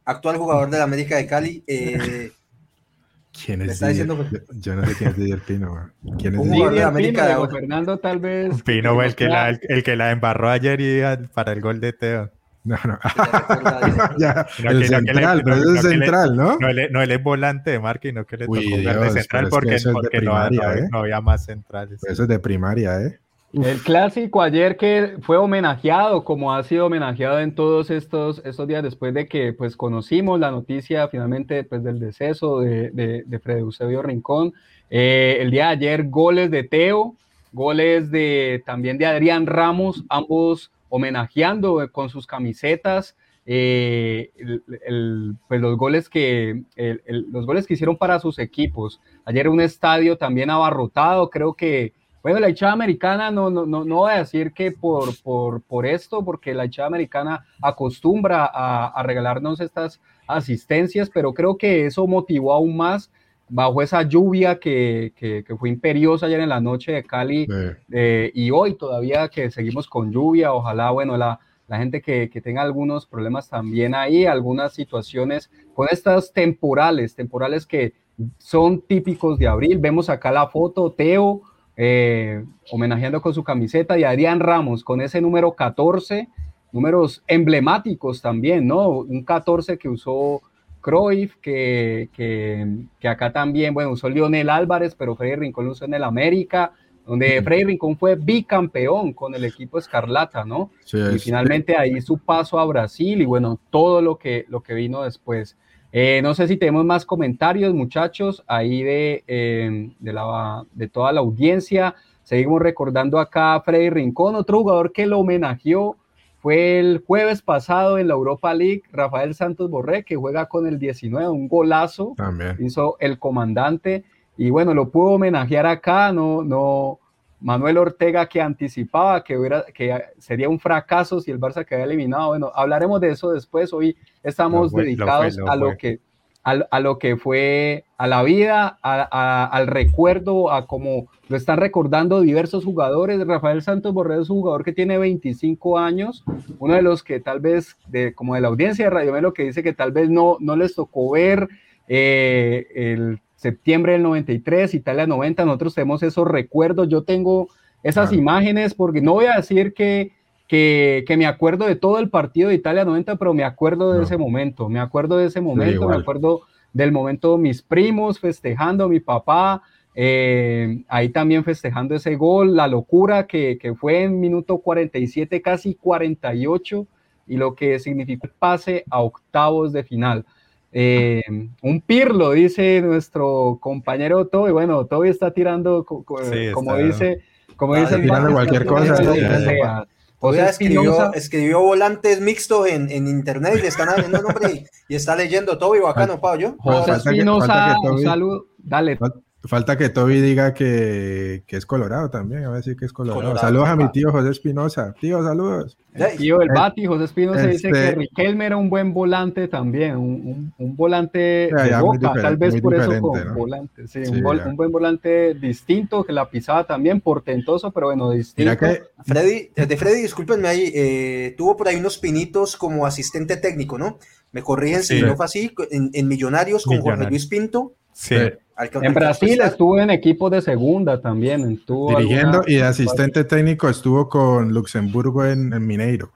actual jugador de la América de Cali. Eh, ¿Quién es Didier? Yo no sé quién es Didier Pino. ¿Quién es Didier de América Pino, de Fernando tal vez. Pino el que, la, el, que la embarró ayer y para el gol de Teo. No, no. ya, el central, pero es central, ¿no? No él, es volante de marca y no que le tocó de central porque, porque no, ¿eh? no, había más centrales. Eso es de primaria, ¿eh? El clásico ayer que fue homenajeado, como ha sido homenajeado en todos estos, estos días después de que pues conocimos la noticia finalmente pues, del deceso de, de, de Freddy Eusebio Rincón. Eh, el día de ayer goles de Teo, goles de también de Adrián Ramos, ambos homenajeando con sus camisetas eh, pues los, goles que, los goles que hicieron para sus equipos. Ayer un estadio también abarrotado, creo que, bueno, la hinchada americana no, no, no, no voy a decir que por, por, por esto, porque la hinchada americana acostumbra a, a regalarnos estas asistencias, pero creo que eso motivó aún más bajo esa lluvia que, que, fue imperiosa ayer en la noche de Cali eh, y hoy todavía que seguimos con lluvia, ojalá, bueno, la, la gente que, que, tenga algunos problemas también ahí, algunas situaciones con estas temporales, temporales que son típicos de abril. Vemos acá la foto, Teo eh, homenajeando con su camiseta y Adrián Ramos con ese número 14, números emblemáticos también, ¿no? Un 14 que usó Cruyff, que, que, acá también, bueno, usó Lionel Álvarez, pero Freddy Rincón lo usó en el América, donde Freddy Rincón fue bicampeón con el equipo Escarlata, ¿no? y finalmente ahí su paso a Brasil y bueno, todo lo que, lo que vino después. Eh, no sé si tenemos más comentarios, muchachos, ahí de, em, de, la, de toda la audiencia. Seguimos recordando acá a Freddy Rincón, otro jugador que lo homenajeó fue el jueves pasado en la Europa League, Rafael Santos Borré, que juega con el 19, un golazo, También. hizo el comandante, y bueno, lo pudo homenajear acá, no, no, Manuel Ortega que anticipaba que, hubiera, que sería un fracaso si el Barça quedaba eliminado, bueno, hablaremos de eso después, hoy estamos dedicados a lo que a, lo que fue a la vida, al recuerdo, a cómo lo están recordando diversos jugadores. Rafael Santos Borrell es un jugador que tiene 25 años, uno de los que tal vez, de, como de la audiencia de Radio Melo, que dice que tal vez no, no les tocó ver eh, el septiembre del 93, Italia 90, nosotros tenemos esos recuerdos, yo tengo esas imágenes, porque no voy a decir que que, me acuerdo de todo el partido de Italia 90, pero me acuerdo de ese momento, me acuerdo de ese momento, me acuerdo del momento de mis primos festejando, mi papá, eh, ahí también festejando ese gol, la locura que, que, fue en minuto 47, casi 48, y lo que significó el pase a octavos de final. Eh, un pirlo, dice nuestro compañero Toby. Bueno, Toby está tirando, como dice, como dice, tirando cualquier cosa. O sea, escribió, escribió volantes mixtos en, en, internet y le están haciendo nombre y, está leyendo todo y bacano, Pau, yo. José Espinosa, un saludo, dale. Falta que Toby diga que, que, es colorado también, a ver si que es colorado. saludos a mi tío José Espinosa. Tío, saludos. tío, el Bati, José Espinosa dice que este Riquelme era un buen volante también, un, un, volante de boca, tal vez por eso con volante, sí, un, un, buen volante distinto, que la pisaba también, portentoso, pero bueno, distinto. que... Freddy, de Freddy, discúlpenme ahí, eh, tuvo por ahí unos pinitos como asistente técnico, ¿no? Me corrigen si no fue así, en, en Millonarios con Jorge Luis Pinto. Sí. En Brasil estuvo en equipo de segunda también. Estuvo Dirigiendo y de asistente técnico estuvo con Luxemburgo en, Mineiro.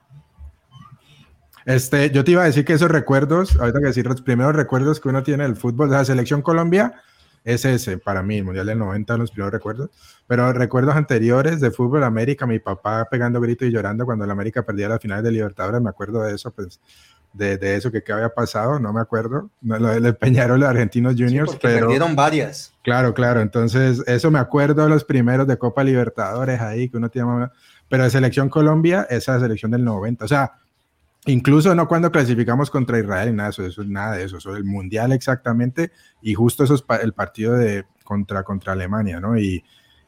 Este, yo te iba a decir que esos recuerdos, ahorita que decir los primeros recuerdos que uno tiene del fútbol, de la selección Colombia, es ese, para mí, el Mundial del 90, los primeros recuerdos. Pero recuerdos anteriores de fútbol América, mi papá pegando gritos y llorando cuando la América perdía las finales de Libertadores, me acuerdo de eso, pues de, de eso que qué había pasado, no me acuerdo. No, lo del Peñarol, los Argentinos Juniors, Sí, pero perdieron varias. claro, claro. Entonces, eso me acuerdo de los primeros de Copa Libertadores ahí, que uno tiene Pero de Selección Colombia, esa selección del 90. O sea, incluso no cuando clasificamos contra Israel, nada de eso, eso es nada de eso, eso es el Mundial exactamente, y justo eso es pa- el partido de contra, contra Alemania, ¿no? Y,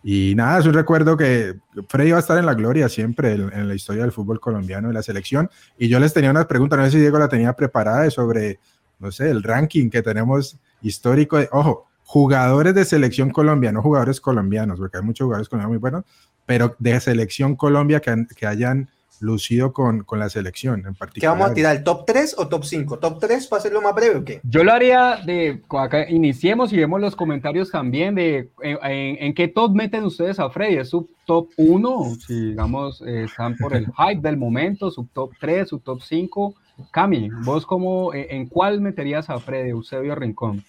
y nada, es un recuerdo que Freddy va a estar en la gloria siempre en, en la historia del fútbol colombiano y la selección. Y yo les tenía unas preguntas, no sé si Diego la tenía preparada sobre, no sé, el ranking que tenemos histórico de, ojo, jugadores de selección Colombia, no jugadores colombianos, porque hay muchos jugadores colombianos muy buenos, pero de selección Colombia que, que hayan lucido con, con la selección en ¿Qué particular. vamos a tirar? ¿El top 3 o top 5? ¿Top 3 para hacerlo más breve o qué? Yo lo haría de, acá iniciemos y vemos los comentarios también de en, en- en qué top meten ustedes a Freddy. ¿Es su top 1? Si digamos eh, están por el hype del momento, su top 3, su top 5. Cami, vos cómo, eh, en cuál meterías a Freddy, Eusebio Rincón?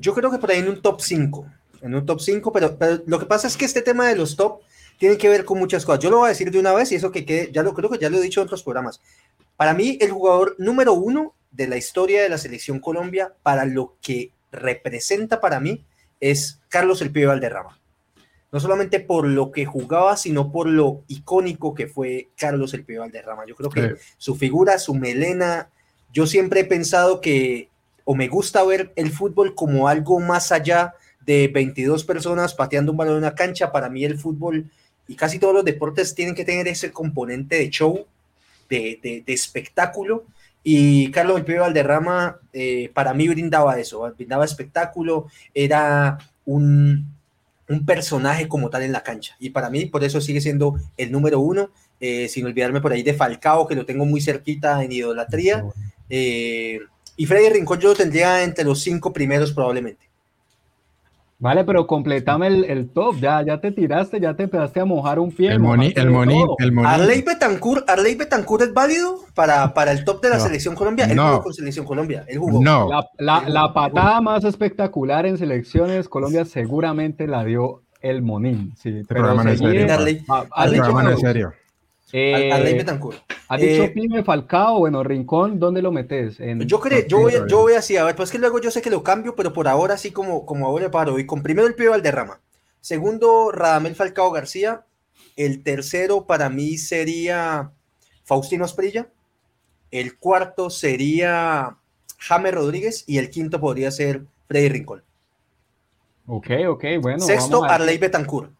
Yo creo que por ahí en un top 5. En un top 5, pero, pero lo que pasa es que este tema de los top tiene que ver con muchas cosas. Yo lo voy a decir de una vez y eso que quede, ya lo creo que ya lo he dicho en otros programas. Para mí, el jugador número uno de la historia de la selección Colombia, para lo que representa para mí, es Carlos El Pibe Valderrama. No solamente por lo que jugaba, sino por lo icónico que fue Carlos El Pibe Valderrama. Yo creo que Sí. su figura, su melena, yo siempre he pensado que, o me gusta ver el fútbol como algo más allá de 22 personas pateando un balón en una cancha. Para mí el fútbol y casi todos los deportes tienen que tener ese componente de show, de, de- de espectáculo. Y Carlos El Pibe Valderrama eh, para mí brindaba eso, brindaba espectáculo, era un, un personaje como tal en la cancha. Y para mí por eso sigue siendo el número uno, eh, sin olvidarme por ahí de Falcao, que lo tengo muy cerquita en idolatría. Eh, y Freddy Rincón yo lo tendría entre los cinco primeros probablemente. Vale, pero completame el, el top, ya, ya te tiraste, ya te empezaste a mojar un pie. El Moni, mojaste el el Moni. Arley Betancourt, Arley Betancourt es válido para, para el top de la No. selección Colombia. Él No. jugó con selección Colombia. Él jugó. No, La, la- la patada más espectacular en selecciones, Colombia seguramente la dio el Monín. Sí, pero programa no es seguir- serio. Arley- dicho, programa no es serio. Eh, Arley Betancourt. has dicho Eh, Pyme Falcao, bueno, Rincón, ¿dónde lo metes? En- Yo creo, yo voy, yo voy así, a ver, pues que luego yo sé que lo cambio, pero por ahora sí como, como ahora paro. Y con primero el Pío Valderrama. Segundo, Radamel Falcao García. El tercero para mí sería Faustino Asprilla. El cuarto sería James Rodríguez. Y el quinto podría ser Freddy Rincón. Ok, ok, bueno. Sexto, vamos a- Arley Betancourt.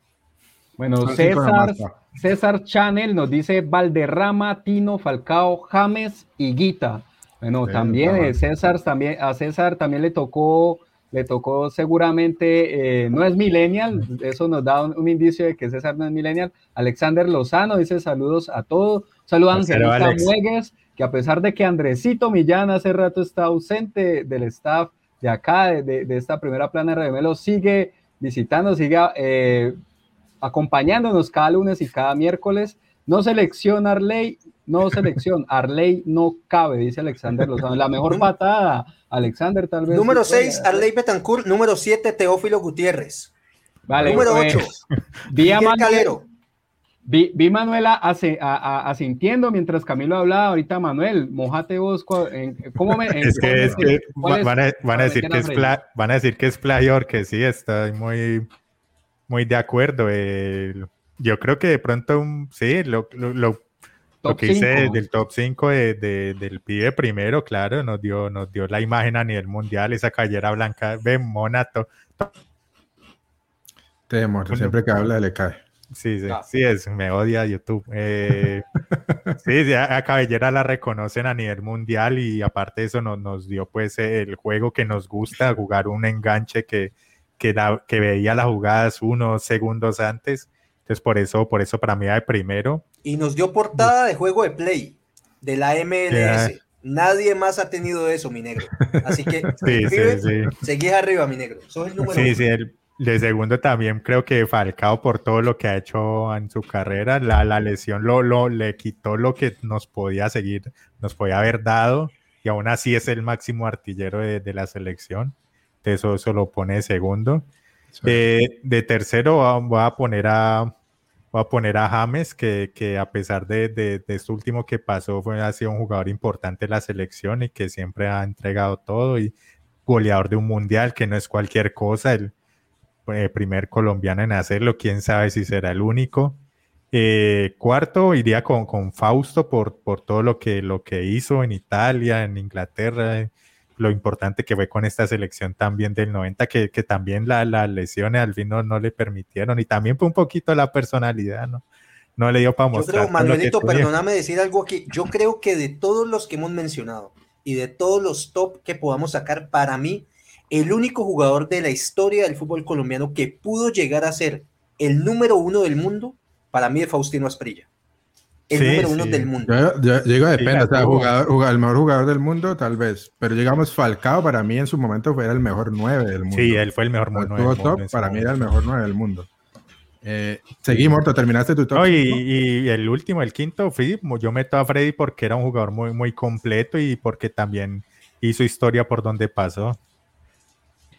Bueno, César. César Chanel nos dice Valderrama, Tino, Falcao, James y Guita. Bueno, Sí, también eh, César también a César también le tocó le tocó seguramente eh, no es millennial, eso nos da un, un indicio de que César no es millennial. Alexander Lozano dice saludos a todos. Saludos a Angelita. Muegues, que a pesar de que Andresito Millán hace rato está ausente del staff de acá, de, de- de esta primera plana de Radio Melo, sigue visitando, sigue eh, acompañándonos cada lunes y cada miércoles. No selecciona Arley, no selección, Arley no cabe, dice Alexander Lozano. La mejor patada, Alexander, tal vez. Número sí puede 6, hacer. Arley Betancourt. Número 7, Teófilo Gutiérrez. Vale, Número eh, 8, vi a Miguel Manuel- Calero. Vi, vi Manuela ase- a- a- asintiendo mientras Camilo hablaba. Ahorita, Manuel, mojate vos. en- ¿Cómo me.? en Es que, es van, a, van a para decir que es Freddy? pla- van a decir que es playor, que sí, estoy muy, muy de acuerdo. eh, yo creo que de pronto, un- sí, lo, lo, lo- que hice cinco. del top 5 de, de- del pibe primero, claro, nos dio, nos dio la imagen a nivel mundial, esa callera blanca, ve, monato. Te demoro, siempre que habla le cae. Sí, sí, Ah. sí, es, me odia YouTube. Eh, sí, sí, a, a Cabellera la reconocen a nivel mundial y aparte de eso nos, nos dio pues el juego que nos gusta, jugar un enganche que, que, veía las jugadas unos segundos antes. Entonces por eso, por eso para mí va de primero. Y nos dio portada de juego de play de la MLS. Nadie más ha tenido eso, mi negro. Así que, Sí, sí, sí. seguís arriba, mi negro. Sos el número Sí, uno. sí, el, de segundo también creo que Falcao por todo lo que ha hecho en su carrera, la, la lesión lo, lo, le quitó lo que nos podía seguir, nos podía haber dado y aún así es el máximo artillero de, de la selección. Eso, eso lo pone de segundo. Sí. Eh, de tercero voy a poner a, voy a poner a James, que, que a pesar de, de, de, esto último que pasó, fue, ha sido un jugador importante en la selección y que siempre ha entregado todo y goleador de un mundial, que no es cualquier cosa, el eh, primer colombiano en hacerlo, quién sabe si será el único. Eh, cuarto, iría con, con Fausto por, por todo lo que, lo que hizo en Italia, en Inglaterra, lo importante que fue con esta selección también del 90, que, que también las la lesiones al fin no, no, le permitieron, y también fue un poquito la personalidad, ¿no? No le dio para mostrar. Yo creo, Manuelito, perdóname decir algo aquí, yo creo que de todos los que hemos mencionado y de todos los top que podamos sacar, para mí, el único jugador de la historia del fútbol colombiano que pudo llegar a ser el número uno del mundo, para mí es Faustino Asprilla el número uno del mundo. Yo, yo, digo, depende, o sea, jugador, jugador, el mejor jugador del mundo, tal vez. Pero llegamos, Falcao para mí en su momento fue el mejor nueve del mundo. Sí, él fue el mejor nueve. top, para mí era el mejor nueve del mundo. Eh, seguimos, sí. terminaste tu top. No, y, y, el último, el quinto, fui, yo meto a Freddy porque era un jugador muy, muy completo y porque también hizo historia por donde pasó.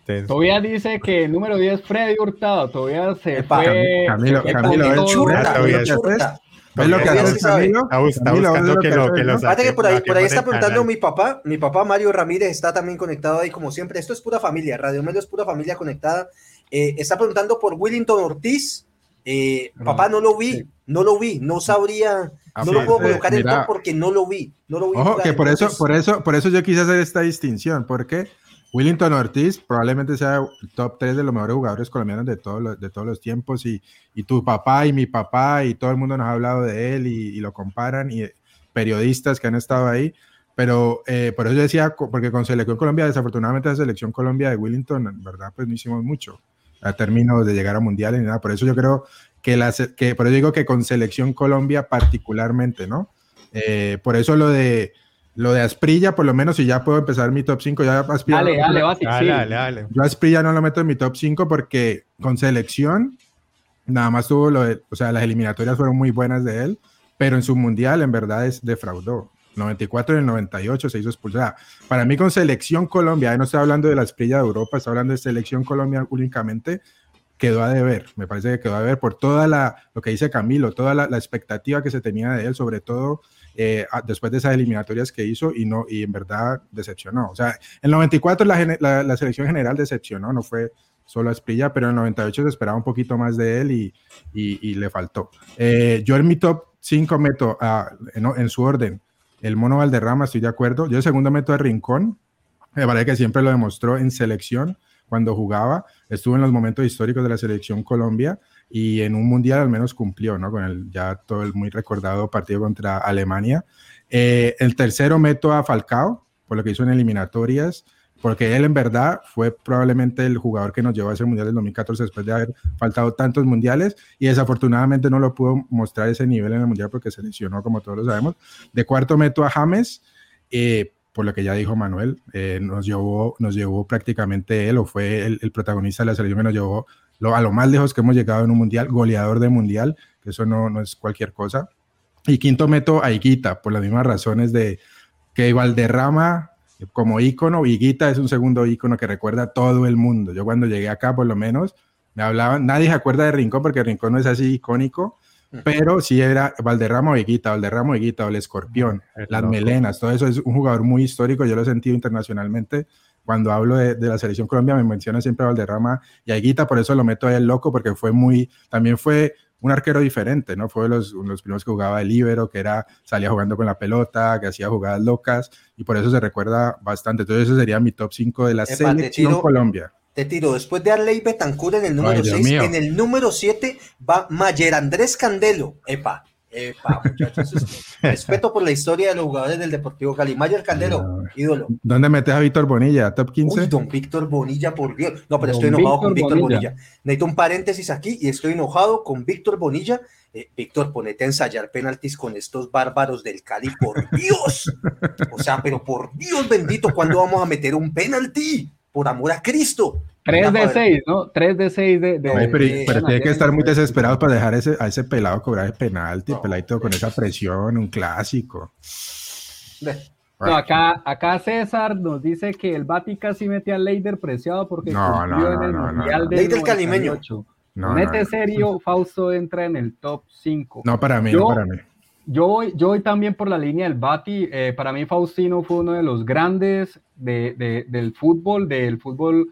Entonces, todavía dice que el número 10 Freddy Hurtado, todavía se Epa, fue. Camilo, Camilo, Camilo, churta, ¿Ves lo que hace Camilo? Está buscando que lo que los que por ahí, por ahí está preguntando mi papá, mi papá Mario Ramírez está también conectado ahí como siempre. Esto es pura familia, Radio Melo es pura familia conectada. Eh, está preguntando por Willington Ortiz. Eh, papá, no lo vi, no lo vi, no sabría, no lo puedo colocar en top porque no lo vi, no lo vi. Ojo, que por eso, por eso, por eso yo quise hacer esta distinción, porque Willington Ortiz probablemente sea el top 3 de los mejores jugadores colombianos de todos los, de todos los tiempos y, y, tu papá y mi papá y todo el mundo nos ha hablado de él y, y lo comparan y periodistas que han estado ahí. Pero eh, por eso decía, porque con Selección Colombia, desafortunadamente la Selección Colombia de Willington, en verdad, pues no hicimos mucho a términos de llegar a Mundial ni nada. Por eso yo creo que, la, que por eso digo que con Selección Colombia particularmente, ¿no? Eh, por eso lo de lo de Asprilla, por lo menos, si ya puedo empezar mi top 5, ya Asprilla. Dale, dale, no, dale, dale, dale, dale. Yo Asprilla no lo meto en mi top 5 porque con selección, nada más tuvo lo de, o sea, las eliminatorias fueron muy buenas de él, pero en su mundial en verdad es defraudó. 94 y el 98 se hizo expulsar. Para mí con selección Colombia, no estoy hablando de la Asprilla de Europa, estoy hablando de selección Colombia únicamente, quedó a deber, me parece que quedó a deber por toda la, lo que dice Camilo, toda la, la expectativa que se tenía de él, sobre todo eh, después de esas eliminatorias que hizo y, no, y en verdad decepcionó. O sea, en el 94 la, la, selección general decepcionó, no fue solo a Esprilla, pero en el 98 se esperaba un poquito más de él y, y, le faltó. Eh, yo en mi top 5 meto a, en, en, su orden el Mono Valderrama, estoy de acuerdo. Yo el segundo meto a Rincón, me parece que siempre lo demostró en selección cuando jugaba, estuvo en los momentos históricos de la selección Colombia y en un mundial al menos cumplió, ¿no? Con el ya todo el muy recordado partido contra Alemania. Eh, el tercero meto a Falcao, por lo que hizo en eliminatorias, porque él en verdad fue probablemente el jugador que nos llevó a ese mundial del 2014 después de haber faltado tantos mundiales y desafortunadamente no lo pudo mostrar ese nivel en el mundial porque se lesionó, como todos lo sabemos. De cuarto meto a James. Eh, por lo que ya dijo Manuel, eh, nos, llevó, nos llevó prácticamente él, o fue el, el, protagonista de la selección que nos llevó lo, a lo más lejos que hemos llegado en un mundial, goleador de mundial, que eso no, no es cualquier cosa. Y quinto meto a Higuita, por las mismas razones de que Valderrama como ícono, Higuita es un segundo ícono que recuerda a todo el mundo. Yo cuando llegué acá, por lo menos, me hablaban, nadie se acuerda de Rincón porque Rincón no es así icónico, pero sí era Valderrama o Higuita, Valderrama o Higuita, o el Escorpión, es las melenas, todo eso es un jugador muy histórico, yo lo he sentido internacionalmente. Cuando hablo de, de la selección Colombia me menciona siempre a Valderrama y a Higuita, por eso lo meto ahí el loco, porque fue muy, también fue un arquero diferente, ¿no? Fue de los, los primeros que jugaba el libero, que era, salía jugando con la pelota, que hacía jugadas locas, y por eso se recuerda bastante. Entonces, ese sería mi top 5 de la Epa, selección tiro, Colombia. Te tiro, después de Arley Betancur en el número 6, en el número 7 va Mayer Andrés Candelo. Epa, epa, muchachos. respeto por la historia de los jugadores del Deportivo Cali. Mayer Candelo, no. ídolo. ¿Dónde metes a Víctor Bonilla? ¿Top 15? Uy, don Víctor Bonilla, por Dios. No, pero don estoy enojado Víctor con Víctor Bonilla. Bonilla. Necesito un paréntesis aquí y estoy enojado con Víctor Bonilla. Eh, Víctor, ponete a ensayar penaltis con estos bárbaros del Cali, por Dios. O sea, pero por Dios bendito, ¿cuándo vamos a meter un penalti? Por amor a Cristo. 3 de 6, ¿no? 3 de 6 de, de, Ay, pero, tiene que estar muy desesperado para dejar ese, a ese pelado cobrar el penalti, no. peladito con esa presión, un clásico. No, acá, acá César nos dice que el Bati casi mete a Leider preciado porque no, no, no, en el no, Mundial del Leider calimeño. No, Mete serio, Fausto entra en el top 5. No, para mí, no para mí. Yo voy, yo voy también por la línea del Bati. Eh, para mí, Faustino fue uno de los grandes de, del fútbol, del fútbol,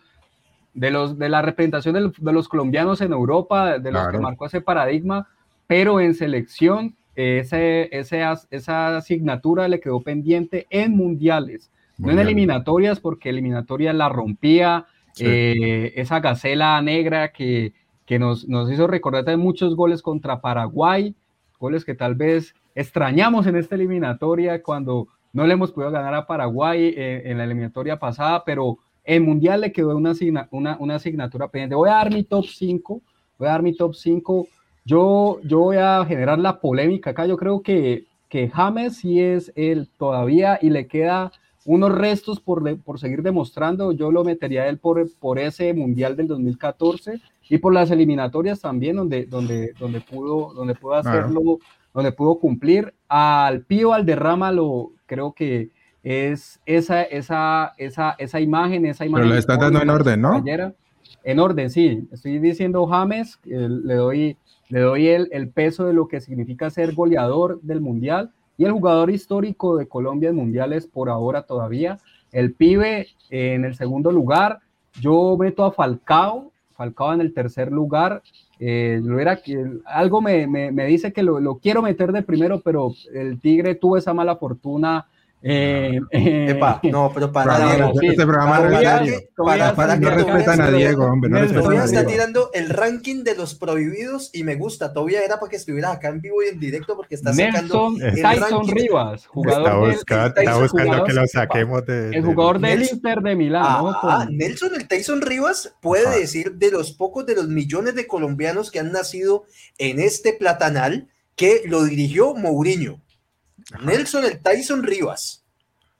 de, los, de la representación de los colombianos en Europa, de los que marcó ese paradigma, pero en selección, ese, esa asignatura le quedó pendiente en mundiales, no en eliminatorias, porque eliminatorias la rompía, eh, esa gacela negra que, que nos, nos hizo recordar muchos goles contra Paraguay, goles que tal vez extrañamos en esta eliminatoria cuando no le hemos podido ganar a Paraguay eh, en la eliminatoria pasada, pero en Mundial le quedó una, una, una, asignatura pendiente. Voy a dar mi top 5, voy a dar mi top 5. Yo, yo voy a generar la polémica acá. Yo creo que, que James sí es él todavía y le queda unos restos por, por seguir demostrando. Yo lo metería él por, por ese Mundial del 2014 y por las eliminatorias también, donde, donde, donde, pudo, donde pudo hacerlo donde pudo cumplir. Al Pío Alderrama lo creo que es esa, esa, esa, esa imagen, esa imagen. Pero lo está dando en orden, ¿no? En orden, sí. Estoy diciendo James, le doy, le doy el, el, peso de lo que significa ser goleador del Mundial y el jugador histórico de Colombia en Mundiales por ahora todavía. El pibe en el segundo lugar. Yo meto a Falcao, Falcao en el tercer lugar. Eh, lo era, algo me, me, me dice que lo, lo, quiero meter de primero, pero el Tigre tuvo esa mala fortuna. Eh, eh, Epa, no, pero para, para este programa para, para, que no respetan a Diego, hombre. No está tirando el ranking de los prohibidos y me gusta. Todavía era para que estuvieras acá en vivo y en directo porque está sacando Nelson Tyson Rivas, jugador está, buscando, está buscando que lo saquemos de, el jugador del Inter de Milán. Ah, ah, Nelson el Tyson Rivas puede decir de los pocos de los millones de colombianos que han nacido en este platanal que lo dirigió Mourinho. Nelson el Tyson Rivas,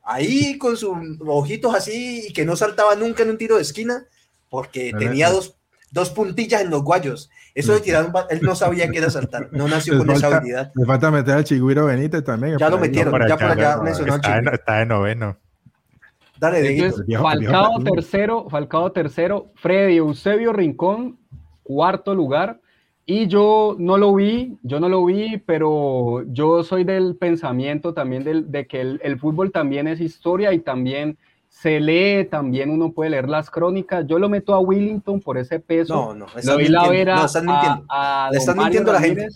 ahí con sus ojitos así y que no saltaba nunca en un tiro de esquina porque tenía dos, dos puntillas en los guayos. Eso de tirar él no sabía que era saltar, no nació con esa habilidad. Me falta meter al Chigüiro Benítez también. Ya lo metieron, ya por acá mencionó está, en, está de noveno. Dale, Falcao tercero, Falcao tercero, Freddy Eusebio Rincón, cuarto lugar, y yo no lo vi, yo no lo vi, pero yo soy del pensamiento también del, de que el, fútbol también es historia y también se lee, también uno puede leer las crónicas. Yo lo meto a Willington por ese peso. No, no, lo vi la vera no, están mintiendo. A, a le están mintiendo a la gente.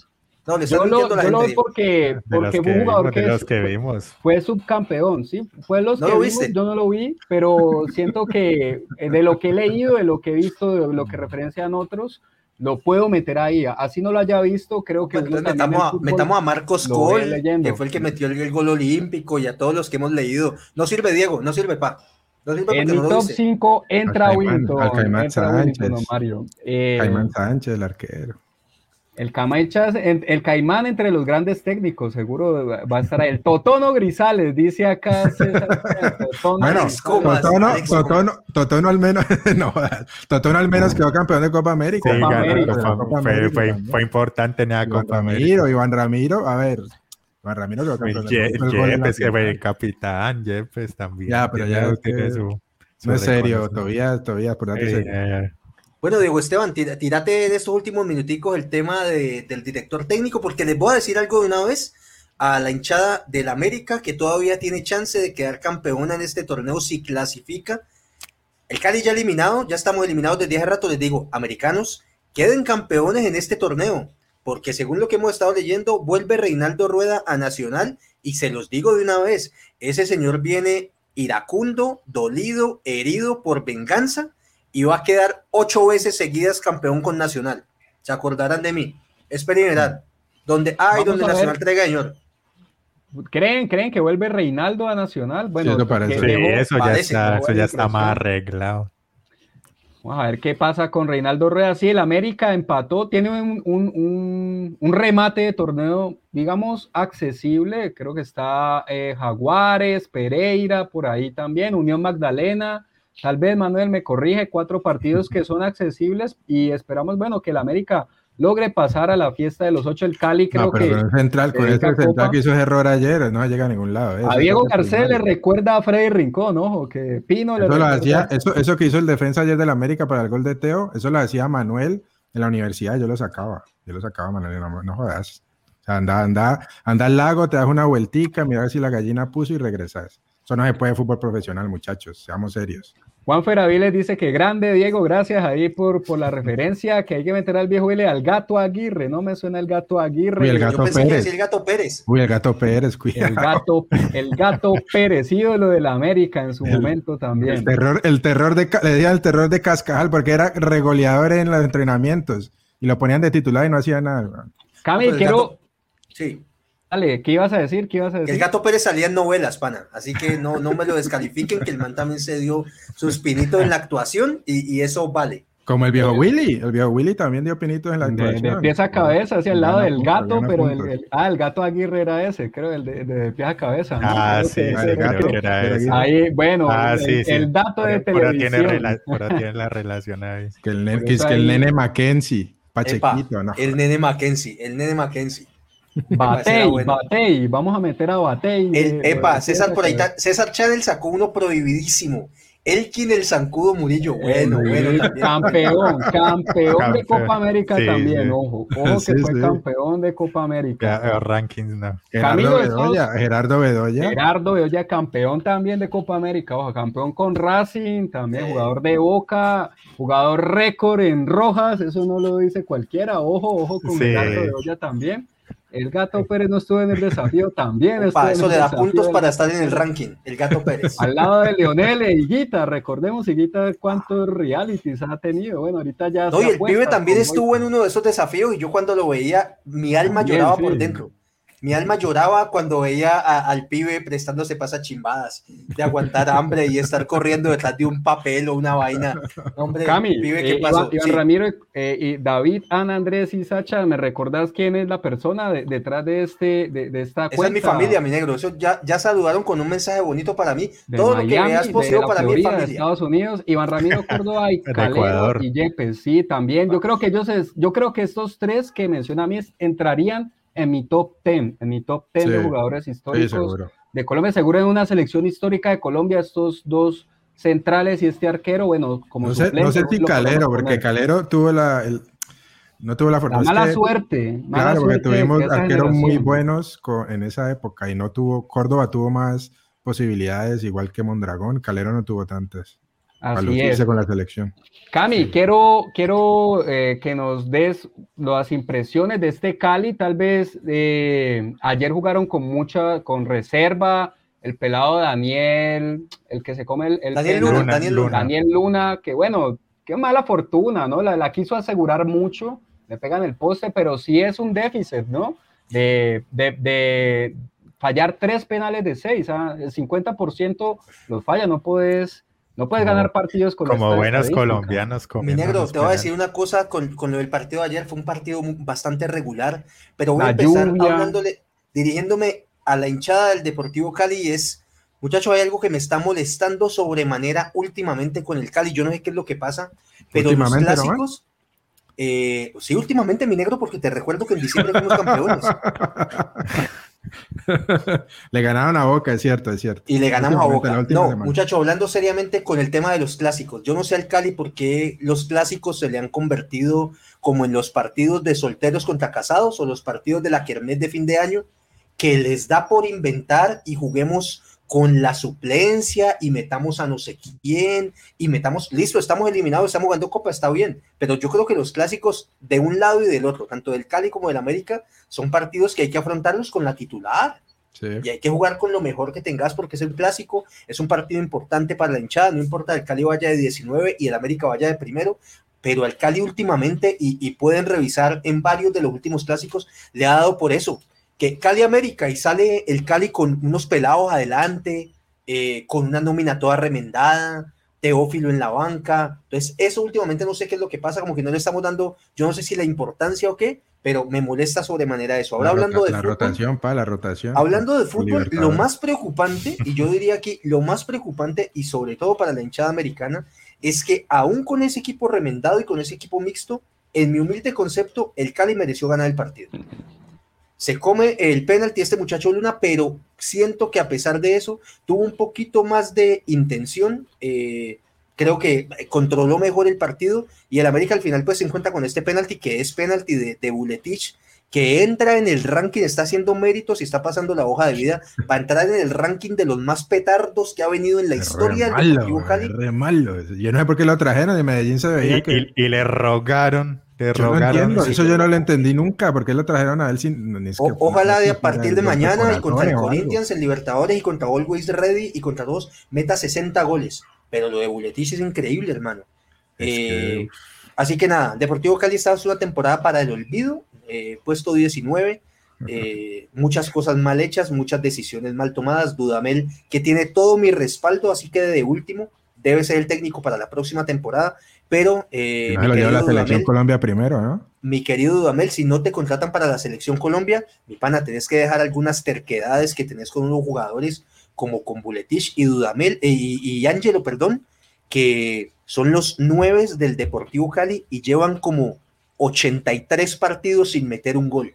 No, le están yo mintiendo lo, a la yo gente. Lo porque, porque fue un jugador que, los que vimos. fue subcampeón, ¿sí? Fue los ¿No que lo vimos, viste? yo no lo vi, pero siento que eh, de lo que he leído, de lo que he visto, de lo que referencian otros, lo puedo meter ahí. Así no lo haya visto, creo que. Entonces metamos, a, metamos a Marcos Cole, que fue el que metió el, el, gol olímpico, y a todos los que hemos leído. No sirve, Diego, no sirve, pa. No sirve en el no top 5 entra Winton. Al Caimán Sánchez. Mario. Eh, Caimán Sánchez, el arquero. El, el, el, Caimán entre los grandes técnicos, seguro va a estar ahí. El Totono Grisales, dice acá César. Totono, bueno, Totono, Totono, Totono, al menos, no, Totono al menos quedó campeón de Copa América. Sí, Copa América, Copa, Copa fue, América fue, fue, importante en la Iván Copa Ramiro, América. Iván Ramiro, a ver. Iván Ramiro quedó campeón Ye, de Copa Yepes, que fue el capitán, Yepes también. Ya, pero ya su, su no es serio, todavía, todavía, por ya, bueno, Diego Esteban, tírate en estos últimos minuticos el tema de, del director técnico, porque les voy a decir algo de una vez a la hinchada del América, que todavía tiene chance de quedar campeona en este torneo si clasifica. El Cali ya eliminado, ya estamos eliminados desde hace rato, les digo, americanos, queden campeones en este torneo, porque según lo que hemos estado leyendo, vuelve Reinaldo Rueda a Nacional, y se los digo de una vez, ese señor viene iracundo, dolido, herido por venganza, y va a quedar ocho veces seguidas campeón con Nacional. Se acordarán de mí. Es perimetral. Donde hay, donde Nacional traiga, señor. ¿Creen, ¿Creen que vuelve Reinaldo a Nacional? Bueno, sí, parece. Sí, eso, parece, ya está, eso ya está más arreglado. Vamos a ver qué pasa con Reinaldo Rueda. Sí, el América empató, tiene un, un, un, un remate de torneo, digamos, accesible. Creo que está eh, Jaguares, Pereira, por ahí también, Unión Magdalena. Tal vez Manuel me corrige, cuatro partidos que son accesibles y esperamos, bueno, que el América logre pasar a la fiesta de los ocho. El Cali creo no, pero que... Con el central, con este central que hizo ese error ayer, no llega a ningún lado. ¿eh? A Diego Garcés le recuerda a Freddy Rincón, ojo, que Pino eso le lo hacía, eso, eso que hizo el defensa ayer del América para el gol de Teo, eso lo hacía Manuel en la universidad yo lo sacaba, yo lo sacaba, Manuel, no, no jodas. O sea, anda, anda, anda al lago, te das una vueltica, mira si la gallina puso y regresas. Eso no se puede fútbol profesional, muchachos, seamos serios. Juan Feraviles dice que grande, Diego, gracias ahí por, por la referencia, que hay que meter al viejo L al gato Aguirre, no me suena el gato Aguirre. Uy, el gato Yo pensé Pérez. que decía el gato Pérez. Uy, el gato Pérez, cuidado. El gato, el gato Pérez, ídolo de la América en su El- momento también. El terror, el terror de, le decían el terror de Cascajal porque era regoleador en los entrenamientos y lo ponían de titular y no hacía nada. Cami, Pero el quiero, gato- Sí, dale, ¿qué ibas a decir? ¿Qué ibas a el decir? gato Pérez salía en novelas, pana. Así que no, no me lo descalifiquen, que el man también se dio sus pinitos en la actuación y, y eso vale. Como el viejo Willy, el viejo Willy también dio pinitos en la De, actuación. de pieza a cabeza, hacia el lado del gato, pero el, el- ah, el gato Aguirre era ese, creo, el de, de pieza a cabeza. ¿no? Ah, Creo sí, sí, ese el gato. el- que era ese. Ahí, bueno, Ah, el, sí, sí. el dato de Por- tiene, televisión. por ahí tiene la relación ahí. Que el, ne- Por que es que el nene Mackenzie, Epa, Pachequito, no. el nene Mackenzie, el nene Mackenzie. Batey, Ese era bueno. Batey, vamos a meter a Batey. El, de- epa, de César por ahí, ta- César Channel sacó uno prohibidísimo. Elkin el Zancudo Murillo, bueno, bueno también. Campeón, campeón de. Copa América Sí, también, sí. ojo, ojo Sí, que fue campeón de Copa Ya, América. eh, rankings no. Camilo Gerardo Bedoya, Gerardo Bedoya. Gerardo Bedoya, campeón también de Copa América, ojo, campeón con Racing, también Sí. jugador de Boca, jugador récord en Rojas, eso no lo dice cualquiera, ojo, ojo con Sí. Gerardo Bedoya también. El Gato Pérez no estuvo en el desafío, también en eso le da puntos para estar en el ranking, el gato Pérez. Al lado de Leonel e Higuita, recordemos Higuita cuántos realities ha tenido. Bueno, ahorita ya. No, y el pibe también estuvo en uno de esos desafíos y yo cuando lo veía, mi alma También, lloraba sí. por dentro. Mi alma lloraba cuando veía a- al pibe prestándose pasa chimbadas, de aguantar hambre y estar corriendo detrás de un papel o una vaina. Hombre, Cami, pibe, eh, ¿qué Iván, pasó? Iván Sí. Ramiro eh, y David, Ana, Andrés y Sacha, ¿me recordás quién es la persona de- detrás de este de, de esta Esa es cuenta? mi familia, mi negro. Eso ya, ya saludaron con un mensaje bonito para mí. de Todo lo que veas la para mí es Florida, de familia. Estados Unidos, Iván Ramiro Córdoba y Calero Ecuador. y Yepes, sí, también. Yo creo que ellos, es- yo creo que estos tres que menciona a mí es- entrarían en mi top 10, en mi top 10 de Sí, jugadores Sí, históricos de Colombia, seguro en una selección histórica de Colombia, estos dos centrales y este arquero, bueno, como No sé, no sé si Calero, porque. Calero tuvo la. el- no tuvo la fortuna. es mala que- suerte, mala Claro, porque suerte de tuvimos arqueros muy buenos en esa época y no tuvo. Córdoba tuvo más posibilidades, igual que Mondragón. Calero no tuvo tantas. Para Así es. con la selección. Cami, quiero, quiero eh, que nos des las impresiones de este Cali. Tal vez eh, ayer jugaron con mucha, con reserva, el pelado Daniel, el que se come el, el Daniel Luna, Luna, Daniel Luna. Luna. Daniel Luna, que bueno, qué mala fortuna, ¿no? La, la quiso asegurar mucho, le pegan el poste, pero sí es un déficit, ¿no? De, de, de fallar tres penales de seis, ¿ah? el 50% los falla, no puedes, no puedes Como- ganar partidos con Como buenos colombianos Mi negro, te voy a decir una cosa con, con lo del partido de ayer. Fue un partido bastante regular, pero voy La a empezar lluvia. hablándole, dirigiéndome a la hinchada del Deportivo Cali y es, muchachos, hay algo que me está molestando sobremanera últimamente con el Cali. Yo no sé qué es lo que pasa, pero los Últimamente, ¿no, clásicos, eh, sí, últimamente, mi negro, porque te recuerdo que en diciembre fuimos campeones Le ganaron a Boca, es cierto, es cierto. y le ganamos a Boca. No, semana. muchachos, hablando seriamente con el tema de los clásicos, yo no sé al Cali por qué los clásicos se le han convertido como en los partidos de solteros contra casados o los partidos de la Kermés de fin de año, que les da por inventar y juguemos con la suplencia y metamos a no sé quién y metamos, listo, estamos eliminados, estamos jugando Copa, está bien, pero yo creo que los clásicos de un lado y del otro, tanto del Cali como del América, son partidos que hay que afrontarlos con la titular. Sí. y hay que jugar con lo mejor que tengas porque es el clásico, es un partido importante para la hinchada, no importa el Cali vaya de 19 y el América vaya de primero, pero al Cali últimamente, y, y pueden revisar en varios de los últimos clásicos, le ha dado por eso, que Cali América y sale el Cali con unos pelados adelante, eh, con una nómina toda remendada, Teófilo en la banca, entonces eso últimamente no sé qué es lo que pasa, como que no le estamos dando, yo no sé si la importancia o qué, pero me molesta sobremanera eso. Ahora La hablando de la fútbol, rotación, pa, la rotación. Hablando de fútbol, lo más preocupante, y yo diría aquí lo más preocupante, y sobre todo para la hinchada americana, es que aún con ese equipo remendado y con ese equipo mixto, en mi humilde concepto, el Cali mereció ganar el partido. Se come el penalti este muchacho Luna, pero siento que a pesar de eso, tuvo un poquito más de intención. eh, creo que controló mejor el partido y el América al final pues se encuentra con este penalti que es penalti de, de Buletich que entra en el ranking, está haciendo méritos y está pasando la hoja de vida para entrar en el ranking de los más petardos que ha venido en la historia del Deportivo Cali. Re malo. Yo no sé por qué lo trajeron de Medellín se veía y, que... y, le rogaron. Le yo rogaron. No eso yo no lo entendí nunca, porque lo trajeron a él sin... O, ojalá de a partir de mañana y contra el Corinthians en Libertadores y contra Always Ready y contra todos meta 60 goles. Pero lo de Buletich es increíble, hermano. Eh, así que nada, Deportivo Cali está en una temporada para el olvido eh, puesto 19, eh, muchas cosas mal hechas, muchas decisiones mal tomadas, Dudamel, que tiene todo mi respaldo, así que de último, debe ser el técnico para la próxima temporada, pero... Eh, no, mi la selección Colombia primero, ¿no? Mi querido Dudamel, si no te contratan para la selección Colombia, mi pana, tenés que dejar algunas terquedades que tenés con unos jugadores como con Buletich y Dudamel, y, y Angelo, perdón, que son los nueve del Deportivo Cali y llevan como 83 partidos sin meter un gol.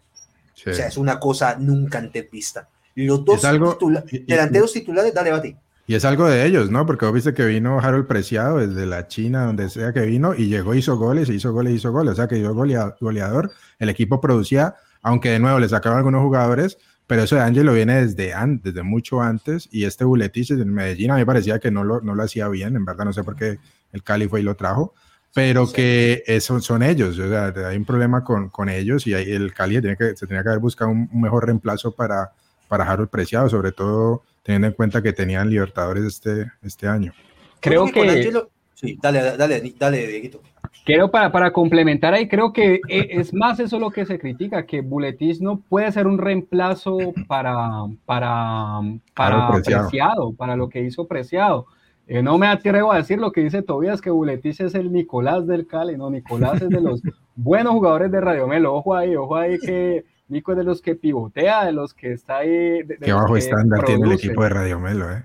O sea, es una cosa nunca antes vista. Los dos delanteros titulares, dale, bate. Y es algo de ellos, ¿no? Porque vos viste que vino Harold Preciado desde la China, donde sea que vino, y llegó, hizo goles, hizo goles, hizo goles. O sea, que yo goleador. El equipo producía, aunque de nuevo le sacaban algunos jugadores, pero eso de Ángelo viene desde, antes, desde mucho antes. Y este Buletich en Medellín a mí me parecía que no lo, no lo hacía bien. En verdad, no sé por qué el Cali fue y lo trajo pero que eso son ellos, o sea, hay un problema con, con ellos y el Cali tiene que, se tenía que haber buscado un, mejor reemplazo para, para Harold Preciado, sobre todo teniendo en cuenta que tenían Libertadores este, este año. Creo que... Sí, dale, dale, dale, Dieguito. Creo para, para complementar ahí, creo que e, es más eso lo que se critica, que Buletis no puede ser un reemplazo para, para, para Preciado, para lo que hizo Preciado eh, no me atrevo a decir lo que dice Tobias, que Buletis es el Nicolás del Cali, no, Nicolás es de los buenos jugadores de Radio Melo, ojo ahí, ojo ahí que Nico es de los que pivotea, de los que está ahí. De, Qué bajo estándar tiene el equipo de Radio Melo, eh.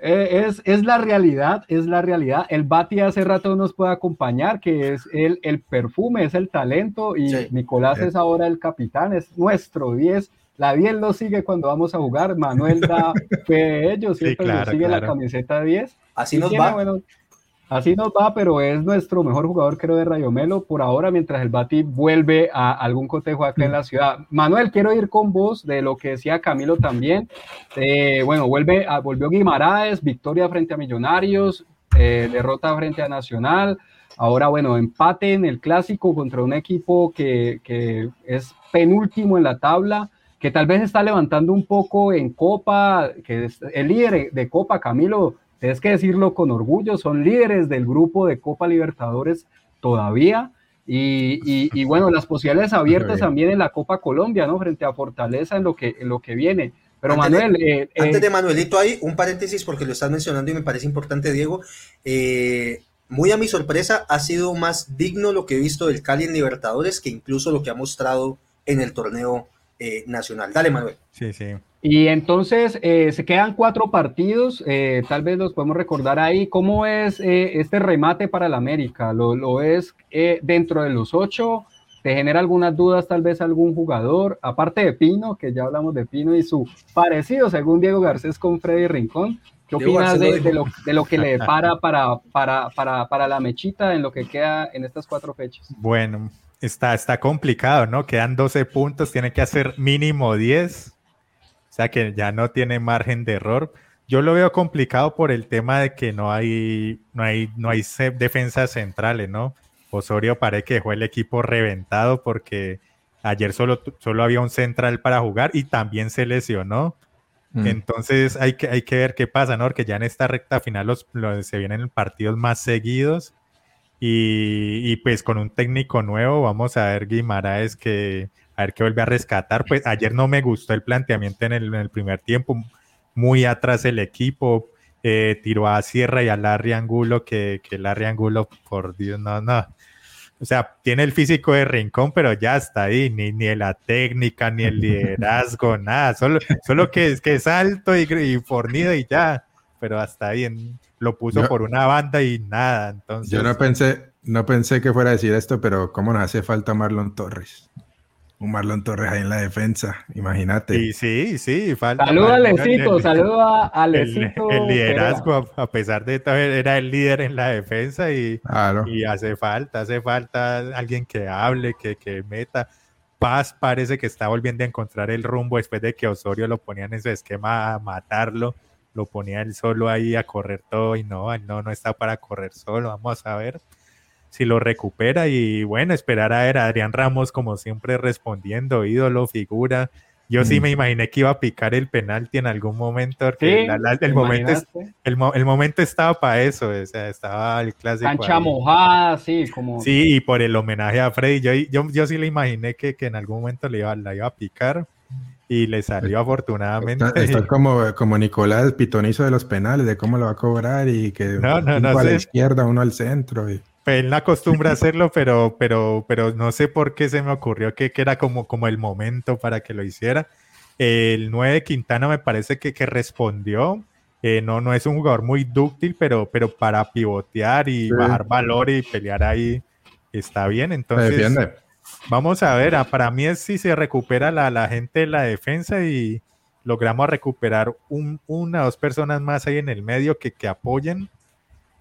eh. Es, es, la realidad, es la realidad. El Bati hace rato nos puede acompañar, que es el, el perfume, es el talento, y Nicolás es ahora el capitán, es nuestro 10 la 10 lo sigue cuando vamos a jugar. Manuel da fe de ellos, siempre nos sigue la camiseta 10. Así nos va. Así nos va, pero es nuestro mejor jugador, creo, de Rayo Melo por ahora, mientras el Bati vuelve a algún cotejo acá en la ciudad. Manuel, quiero ir con vos de lo que decía Camilo también. Eh, bueno, vuelve a, volvió Guimaraes, victoria frente a Millonarios, eh, derrota frente a Nacional. Ahora, bueno, empate en el clásico contra un equipo que, que es penúltimo en la tabla que tal vez está levantando un poco en Copa, que es el líder de Copa, Camilo, tienes que decirlo con orgullo, son líderes del grupo de Copa Libertadores todavía. Y, bueno, las posibilidades abiertas también en la Copa Colombia, ¿no? Frente a Fortaleza en lo que, en lo que viene. Pero Manuel. Eh, antes de Manuelito, hay un paréntesis porque lo estás mencionando y me parece importante, Diego. Eh, muy a mi sorpresa, ha sido más digno lo que he visto del Cali en Libertadores que incluso lo que ha mostrado en el torneo eh, nacional. Dale, Manuel. Sí, sí. Y entonces eh, se quedan cuatro partidos, eh, tal vez los podemos recordar ahí. ¿Cómo es este remate para el América? ¿Lo, lo es dentro de los ocho? ¿Te genera algunas dudas tal vez algún jugador? Aparte de Pino, que ya hablamos de Pino y su parecido, según Diego Garcés, con Freddy Rincón. ¿Qué opinas de, lo, de, lo, que le depara para, para, para, para la mechita en lo que queda en estas cuatro fechas? Bueno, Está, está complicado, ¿no? Quedan 12 puntos, tiene que hacer mínimo 10. O sea que ya no tiene margen de error. Yo lo veo complicado por el tema de que no hay, no hay, no hay defensas centrales, ¿no? Osorio parece que dejó el equipo reventado porque ayer solo, solo había un central para jugar y también se lesionó. Mm. Entonces hay que, hay que ver qué pasa, ¿no? Porque ya en esta recta final los, se vienen partidos más seguidos y, pues con un técnico nuevo, vamos a ver Guimaraes que a ver qué vuelve a rescatar. Pues ayer no me gustó el planteamiento en el, primer tiempo, muy atrás el equipo, eh, tiró a Sierra y a Larry Angulo, que, que Larry Angulo, por Dios, no, no. O sea, tiene el físico de rincón, pero ya está ahí, ni, ni la técnica, ni el liderazgo, nada, solo, solo que, que es alto y, y fornido y ya, pero hasta ahí lo puso por una banda y nada. Entonces, yo no pensé, no pensé que fuera a decir esto, pero ¿cómo nos hace falta Marlon Torres? Un Marlon Torres ahí en la defensa, imagínate. Y sí, sí, falta. Saluda a Lecito, saluda a Lecito. El, liderazgo, a pesar de todo, era el líder en la defensa y, y hace falta, hace falta alguien que hable, que, que meta. Paz parece que está volviendo a encontrar el rumbo después de que Osorio lo ponían en su esquema a matarlo, lo ponía él solo ahí a correr todo y no, no, no está para correr solo, vamos a ver si lo recupera y bueno, esperar a ver a Adrián Ramos como siempre respondiendo, ídolo, figura. Yo sí mm. me imaginé que iba a picar el penalti en algún momento, porque el, momento el, momento estaba para eso, o sea, estaba el clásico. Cancha mojada, sí, como. Sí, y por el homenaje a Freddy, yo, yo, yo sí le imaginé que, que, en algún momento le iba, la iba a picar y le salió afortunadamente. Está, como, como Nicolás, pitonizo de los penales, de cómo lo va a cobrar y que no, no, no, a la izquierda, uno al centro. Y él no acostumbra a hacerlo, pero, pero, pero no sé por qué se me ocurrió que, que, era como, como el momento para que lo hiciera. El 9 Quintana me parece que, que respondió. Eh, no, no es un jugador muy dúctil, pero, pero para pivotear y bajar valor y pelear ahí está bien. Entonces, vamos a ver. Ah, para mí es si se recupera la, la gente de la defensa y logramos recuperar un, una o dos personas más ahí en el medio que, que apoyen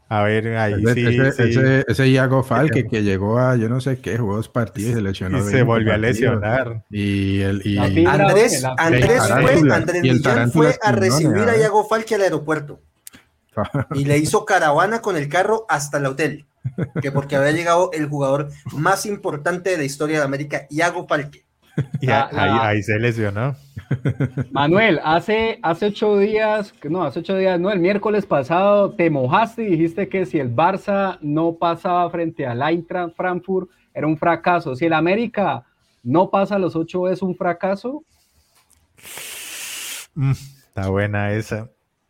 a ver, ahí sí, ese, Ese, Iago Falque que llegó a yo no sé qué, jugó dos partidos y se lesionó. Y se volvió a lesionar. Y, el, y, Andrés, Andrés fue, Andrés Millán fue a recibir a Iago Falque al aeropuerto. y le hizo caravana con el carro hasta el hotel. Que porque había llegado el jugador más importante de la historia de América, Iago Falque. Y ahí, se lesionó. Manuel, hace, hace ocho días, no, hace ocho días, no, el miércoles pasado te mojaste y dijiste que si el Barça no pasaba frente al Eintracht Frankfurt era un fracaso. Si el América no pasa a los ocho es un fracaso. Mm, está buena esa.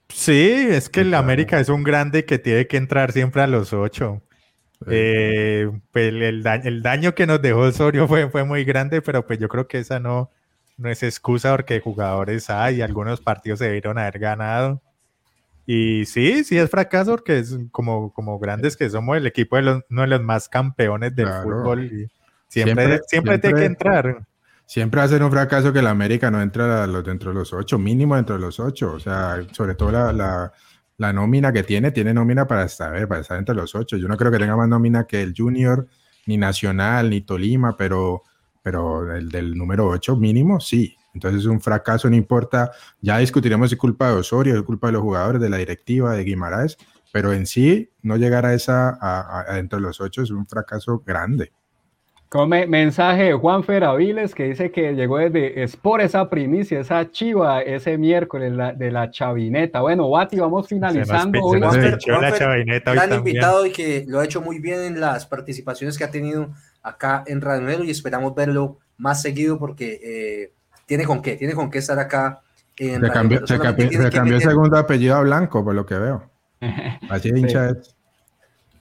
Sí, es que el América es un grande que tiene que entrar siempre a los ocho. Eh, pues el, daño que nos dejó Osorio fue, fue muy grande, pero pues yo creo que esa no, no es excusa porque jugadores hay, algunos partidos se debieron haber ganado. Y sí, sí es fracaso porque es como, como grandes que somos el equipo de los, uno de los más campeones del fútbol. Y siempre, siempre, tiene que entrar. Siempre va a ser un fracaso que el América no entra los, dentro de los ocho, mínimo dentro de los ocho. O sea, sobre todo la la nómina que tiene, tiene nómina para estar, para estar entre los ocho. Yo no creo que tenga más nómina que el Junior, ni Nacional, ni Tolima, pero, pero el del número ocho mínimo, sí. Entonces es un fracaso, no importa. Ya discutiremos si culpa de Osorio, es culpa de los jugadores, de la directiva, de Guimaraes, pero en sí no llegar a esa, a, de los ocho es un fracaso grande. Come mensaje de Juan Feraviles que dice que llegó desde es por esa primicia, esa chiva ese miércoles de la chavineta. Bueno, Bati, vamos finalizando. hoy. la chavineta hoy invitado y que lo ha hecho muy bien en las participaciones que ha tenido acá en Radio y esperamos verlo más seguido porque eh, tiene con qué, tiene con qué estar acá. En se cambió, se cambió, el segundo apellido a Blanco, por lo que veo. Así hincha es.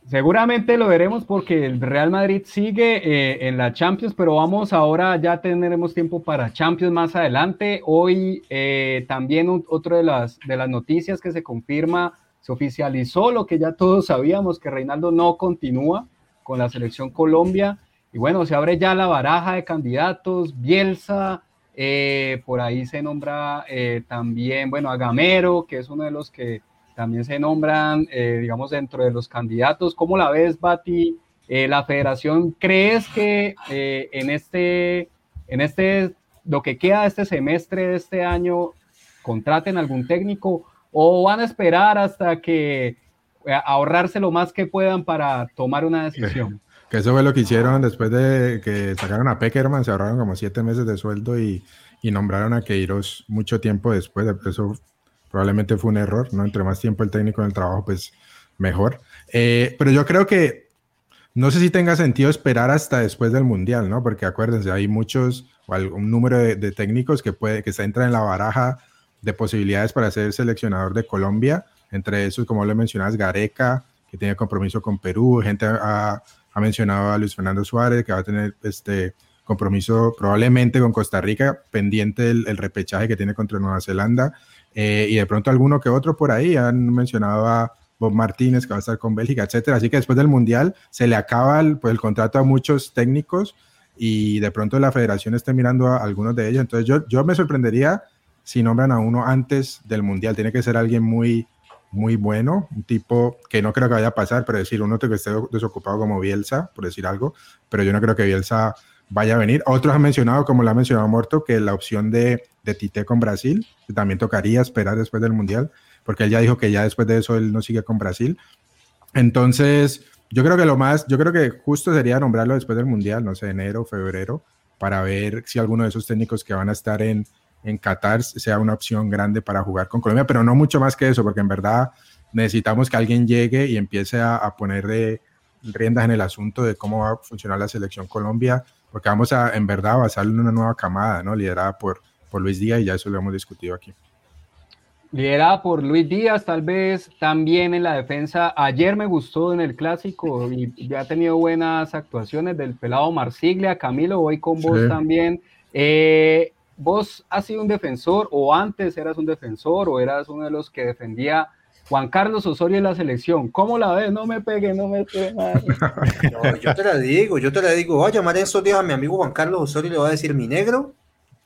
Seguramente lo veremos porque el Real Madrid sigue eh, en la Champions, pero vamos ahora, ya tendremos tiempo para Champions más adelante. Hoy eh, también otra de las, de las noticias que se confirma, se oficializó lo que ya todos sabíamos, que Reinaldo no continúa con la selección Colombia. Y bueno, se abre ya la baraja de candidatos, Bielsa, eh, por ahí se nombra también, bueno, a Gamero, que es uno de los que también se nombran, eh, digamos, dentro de los candidatos. ¿Cómo la ves, Bati? Eh, la federación, ¿crees que eh, en este, en este, lo que queda de este semestre de este año, contraten algún técnico o van a esperar hasta que ahorrarse lo más que puedan para tomar una decisión? Que eso fue lo que hicieron después de que sacaron a Peckerman, se ahorraron como siete meses de sueldo y, y nombraron a Queiroz mucho tiempo después. De eso probablemente fue un error, ¿no? Entre más tiempo el técnico en el trabajo, pues mejor. Eh, pero yo creo que no sé si tenga sentido esperar hasta después del Mundial, ¿no? Porque acuérdense, hay muchos, o un número de, técnicos que, puede, que se entra en la baraja de posibilidades para ser seleccionador de Colombia. Entre esos, como le mencionas, Gareca, que tiene compromiso con Perú. Gente ha, ha mencionado a Luis Fernando Suárez, que va a tener este compromiso probablemente con Costa Rica, pendiente del repechaje que tiene contra Nueva Zelanda. Eh, y de pronto alguno que otro por ahí, han mencionado a Bob Martínez que va a estar con Bélgica, etcétera. Así que después del Mundial se le acaba el, pues, el contrato a muchos técnicos y de pronto la federación esté mirando a algunos de ellos. Entonces yo, yo me sorprendería si nombran a uno antes del Mundial. Tiene que ser alguien muy, muy bueno, un tipo que no creo que vaya a pasar, pero decir uno que esté desocupado como Bielsa, por decir algo, pero yo no creo que Bielsa vaya a venir. Otros han mencionado, como lo ha mencionado Muerto, que la opción de, de Tite con Brasil, que también tocaría esperar después del Mundial, porque él ya dijo que ya después de eso él no sigue con Brasil. Entonces, yo creo que lo más, yo creo que justo sería nombrarlo después del Mundial, no sé, enero, febrero, para ver si alguno de esos técnicos que van a estar en, en Qatar sea una opción grande para jugar con Colombia, pero no mucho más que eso, porque en verdad necesitamos que alguien llegue y empiece a, a poner riendas en el asunto de cómo va a funcionar la selección Colombia, porque vamos a, en verdad, basarlo en una nueva camada, ¿no? Liderada por, por Luis Díaz y ya eso lo hemos discutido aquí. Liderada por Luis Díaz, tal vez también en la defensa. Ayer me gustó en el clásico y ya ha tenido buenas actuaciones del pelado Marsiglia. Camilo, voy con vos también. Eh, vos has sido un defensor o antes eras un defensor o eras uno de los que defendía Juan Carlos Osorio en la selección. ¿Cómo la ves? No me pegue, no me pegue. No, yo te la digo, yo te la digo. Voy a llamar en estos días a mi amigo Juan Carlos Osorio y le voy a decir, mi negro,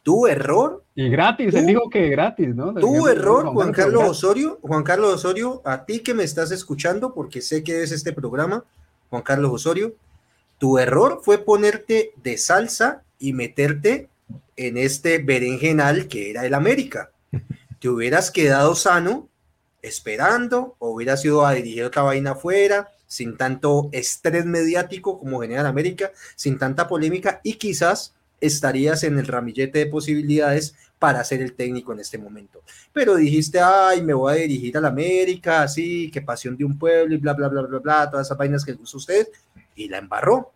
tu error. Y gratis, él dijo que gratis, ¿no? Tu error, Juan Carlos Osorio. Juan Carlos Osorio, a ti que me estás escuchando, porque sé que es este programa, Juan Carlos Osorio, tu error fue ponerte de salsa y meterte en este berenjenal que era el América. Te hubieras quedado sano esperando o hubieras ido a dirigir otra vaina afuera sin tanto estrés mediático como genera el América, sin tanta polémica y quizás estarías en el ramillete de posibilidades para ser el técnico en este momento. Pero dijiste, ay, me voy a dirigir al América, así, que pasión de un pueblo y bla, bla, bla, bla, bla, todas esas vainas que gusta usted, y la embarró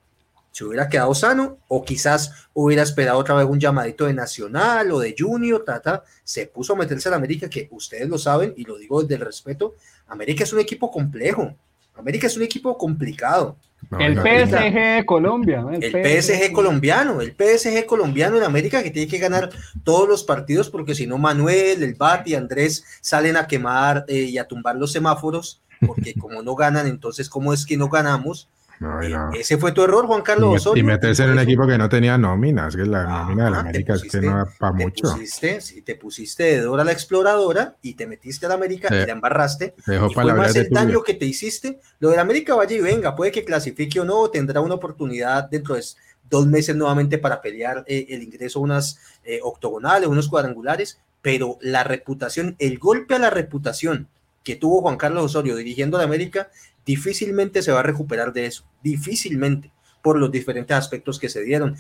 se hubiera quedado sano o quizás hubiera esperado otra vez un llamadito de Nacional o de Junior, tata, se puso a meterse en América, que ustedes lo saben y lo digo desde el respeto, América es un equipo complejo, América es un equipo complicado. el PSG de Colombia. El, PSG, colombiano, el PSG colombiano en América que tiene que ganar todos los partidos porque si no Manuel, el Bati, Andrés salen a quemar eh, y a tumbar los semáforos porque como no ganan, entonces ¿cómo es que no ganamos? Ese fue tu error, Juan Carlos y, Osorio. Y meterse en un equipo que no tenía nóminas, que la nómina de la América es que no va para mucho. Pusiste, sí, te pusiste de Dora la exploradora y te metiste a la América y te embarraste. Te dejó y fue más el daño que te hiciste. Lo de la América vaya y venga, puede que clasifique o no, tendrá una oportunidad dentro de dos meses nuevamente para pelear eh, el ingreso a unas eh, octogonales, unos cuadrangulares, pero la reputación, el golpe a la reputación que tuvo Juan Carlos Osorio dirigiendo a la América difícilmente se va a recuperar de eso, difícilmente por los diferentes aspectos que se dieron,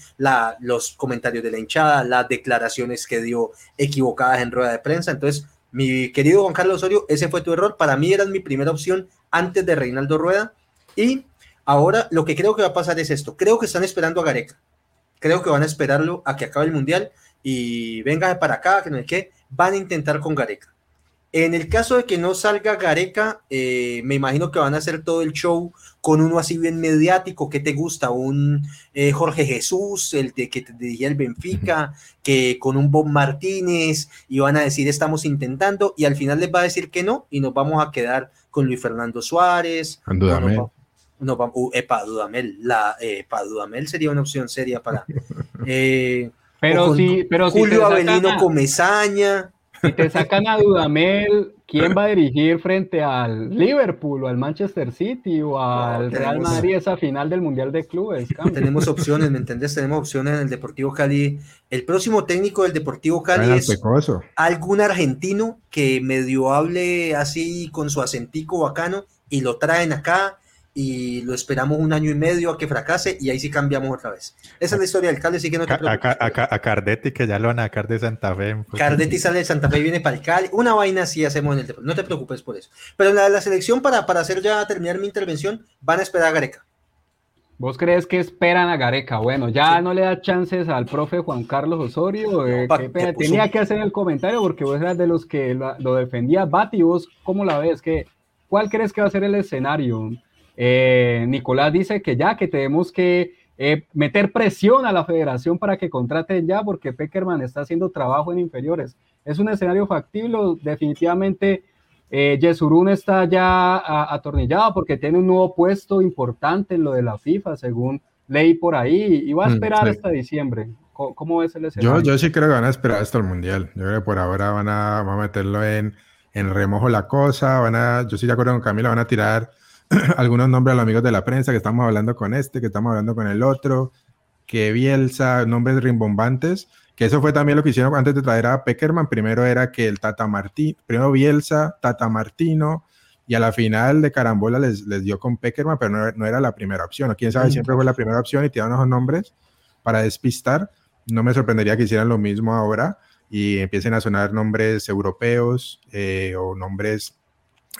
los comentarios de la hinchada, las declaraciones que dio equivocadas en rueda de prensa. Entonces, mi querido Juan Carlos Osorio, ese fue tu error. Para mí eras mi primera opción antes de Reinaldo Rueda. Y ahora lo que creo que va a pasar es esto. Creo que están esperando a Gareca. Creo que van a esperarlo a que acabe el Mundial y venga para acá, que no es que van a intentar con Gareca. En el caso de que no salga Gareca, eh, me imagino que van a hacer todo el show con uno así bien mediático. ¿Qué te gusta? Un eh, Jorge Jesús, el de, que te dirigía el Benfica, que con un Bob Martínez, y van a decir estamos intentando, y al final les va a decir que no, y nos vamos a quedar con Luis Fernando Suárez. Dudamel. No, no, uh, epa, Dudamel. La, epa, Dudamel sería una opción seria para. Eh, pero sí, pero Julio Avelino Comezaña. Si te sacan a Dudamel, ¿quién va a dirigir frente al Liverpool o al Manchester City o al Real Madrid esa final del Mundial de Clubes? Tenemos opciones, ¿me entendés? Tenemos opciones en el Deportivo Cali. El próximo técnico del Deportivo Cali es algún argentino que medio hable así con su acentico bacano y lo traen acá y lo esperamos un año y medio a que fracase y ahí sí cambiamos otra vez. Esa es la historia del Cali, así que no te preocupes. A, Cardetti, que ya lo van a sacar de Santa Fe. Pues. Cardetti sale de Santa Fe y viene para el Cali. Una vaina así hacemos en el No te preocupes por eso. Pero la, la selección, para, para hacer ya terminar mi intervención, van a esperar a Gareca. ¿Vos crees que esperan a Gareca? Bueno, ya no le da chances al profe Juan Carlos Osorio. Eh, tenía que hacer el comentario porque vos eras de los que lo defendía. Bati, ¿vos cómo la ves? ¿Qué, ¿Cuál crees que va a ser el escenario? Eh, Nicolás dice que ya, que tenemos que eh, meter presión a la federación para que contraten ya, porque Peckerman está haciendo trabajo en inferiores. Es un escenario factible, definitivamente eh, Yesurún está ya atornillado porque tiene un nuevo puesto importante en lo de la FIFA, según ley por ahí y va a mm, esperar hasta diciembre. ¿Cómo, es el escenario? Yo, yo sí creo que van a esperar hasta el Mundial. Yo creo que por ahora van a, van a meterlo en, en remojo la cosa. Van a, yo sí de acuerdo con Camila, van a tirar algunos nombres a los amigos de la prensa que estamos hablando con este, que estamos hablando con el otro, que Bielsa, nombres rimbombantes, que eso fue también lo que hicieron antes de traer a Peckerman. Primero era que el Tata Martín, primero Bielsa, Tata Martino, y a la final de carambola les, les dio con Peckerman, pero no, era la primera opción. O quién sabe, siempre fue la primera opción y tiraron esos nombres para despistar. No me sorprendería que hicieran lo mismo ahora y empiecen a sonar nombres europeos eh, o nombres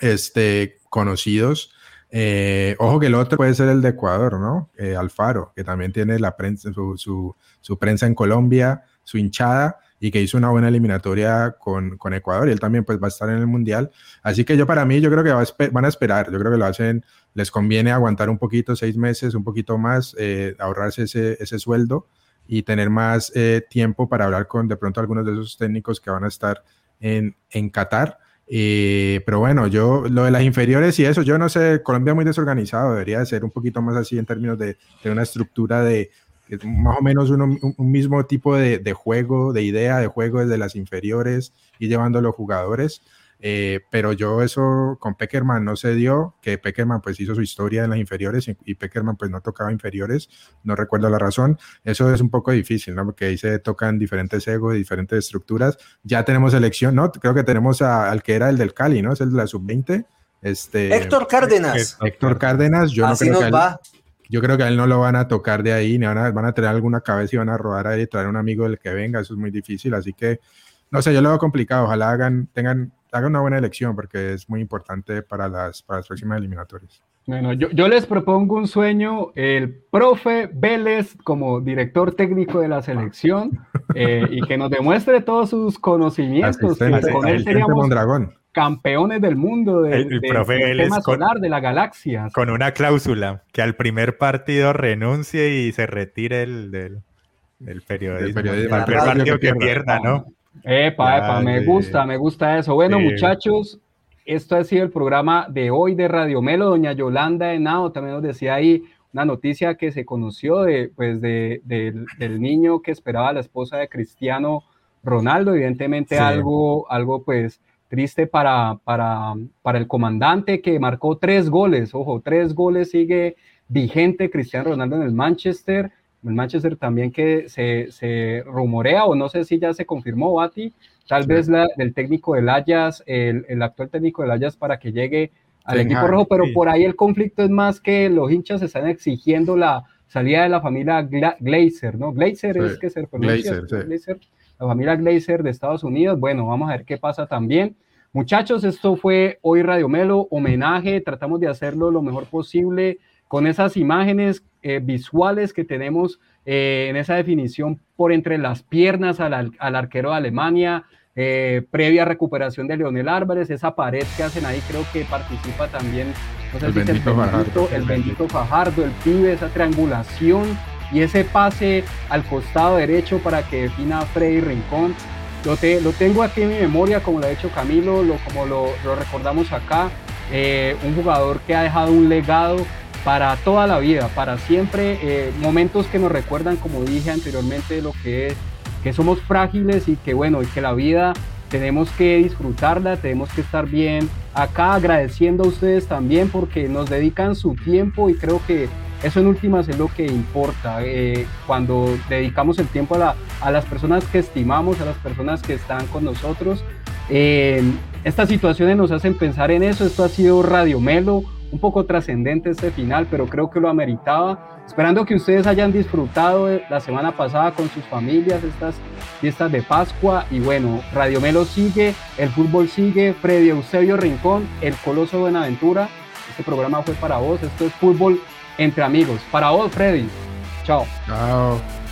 este, conocidos eh, ojo que el otro puede ser el de Ecuador, ¿no? Eh, Alfaro, que también tiene la prensa, su, prensa en Colombia, su hinchada, y que hizo una buena eliminatoria con, Ecuador, y él también pues va a estar en el Mundial. Así que yo para mí, yo creo que van a esperar, yo creo que lo hacen, les conviene aguantar un poquito, seis meses, un poquito más, eh, ahorrarse ese, sueldo y tener más tiempo para hablar con de pronto algunos de esos técnicos que van a estar en, en Qatar eh, pero bueno, yo lo de las inferiores y eso, yo no sé, Colombia es muy desorganizado, debería de ser un poquito más así en términos de, de una estructura de más o menos un, mismo tipo de, de, juego, de idea de juego desde las inferiores y llevando a los jugadores. Eh, pero yo eso con Peckerman no se dio, que Peckerman pues hizo su historia en las inferiores y, Peckerman pues no tocaba inferiores, no recuerdo la razón. Eso es un poco difícil, ¿no? Porque ahí se tocan diferentes egos, diferentes estructuras. Ya tenemos elección, ¿no? Creo que tenemos al que era el del Cali, ¿no? Es el de la sub-20. Este, Héctor Cárdenas. Héctor Cárdenas, yo no creo que va. yo creo que a él no lo van a tocar de ahí, ni van a, van a tener alguna cabeza y van a rodar ahí y traer un amigo del que venga, eso es muy difícil, así que no sé, yo lo veo complicado, ojalá hagan, tengan haga una buena elección porque es muy importante para las, para las próximas eliminatorias. Bueno, yo, yo, les propongo un sueño, el profe Vélez como director técnico de la selección eh, y que nos demuestre todos sus conocimientos. con él seríamos campeones del mundo del de, profe sistema solar, de la galaxia. Con una cláusula, que al primer partido renuncie y se retire el, del, del periodismo. El primer partido que pierda, ¿no? Epa, epa, me gusta, me gusta eso. Bueno, muchachos, esto ha sido el programa de hoy de Radio Melo. Doña Yolanda Henao también nos decía ahí una noticia que se conoció de, pues de, del niño que esperaba la esposa de Cristiano Ronaldo. Evidentemente algo, algo pues triste para, para, para el comandante que marcó tres goles. Ojo, tres goles sigue vigente Cristiano Ronaldo en el Manchester el Manchester también que se, se, rumorea, o no sé si ya se confirmó, Bati, tal vez la, del técnico del Ayas, el, el, actual técnico del Ayas para que llegue al equipo rojo, pero por ahí el conflicto es más que los hinchas están exigiendo la salida de la familia Glazer, ¿no? Glazer es que se pronuncia, Glazer, la familia Glazer de Estados Unidos. Bueno, vamos a ver qué pasa también. Muchachos, esto fue hoy Radio Melo, homenaje, tratamos de hacerlo lo mejor posible con esas imágenes eh, visuales que tenemos eh, en esa definición por entre las piernas al, arquero de Alemania, eh, previa recuperación de Leonel Álvarez, esa pared que hacen ahí creo que participa también el, bendito Fajardo, el, bendito Fajardo, el pibe, esa triangulación y ese pase al costado derecho para que defina a Freddy Rincón. Lo, te, lo tengo aquí en mi memoria, como lo ha hecho Camilo, lo, como lo, lo recordamos acá, un jugador que ha dejado un legado para toda la vida, para siempre, eh, momentos que nos recuerdan, como dije anteriormente, lo que es que somos frágiles y que bueno, y que la vida tenemos que disfrutarla, tenemos que estar bien acá agradeciendo a ustedes también porque nos dedican su tiempo y creo que eso en últimas es lo que importa. Eh, cuando dedicamos el tiempo a, las personas que estimamos, a las personas que están con nosotros, eh, estas situaciones nos hacen pensar en eso. Esto ha sido Radio Melo, un poco trascendente este final, pero creo que lo ameritaba. Esperando que ustedes hayan disfrutado la semana pasada con sus familias estas fiestas de Pascua. Y bueno, Radio Melo sigue, el fútbol sigue, Freddy Eusebio Rincón, el Coloso Buenaventura. Este programa fue para vos, esto es fútbol entre amigos. Para vos, Freddy. Chao. Chao.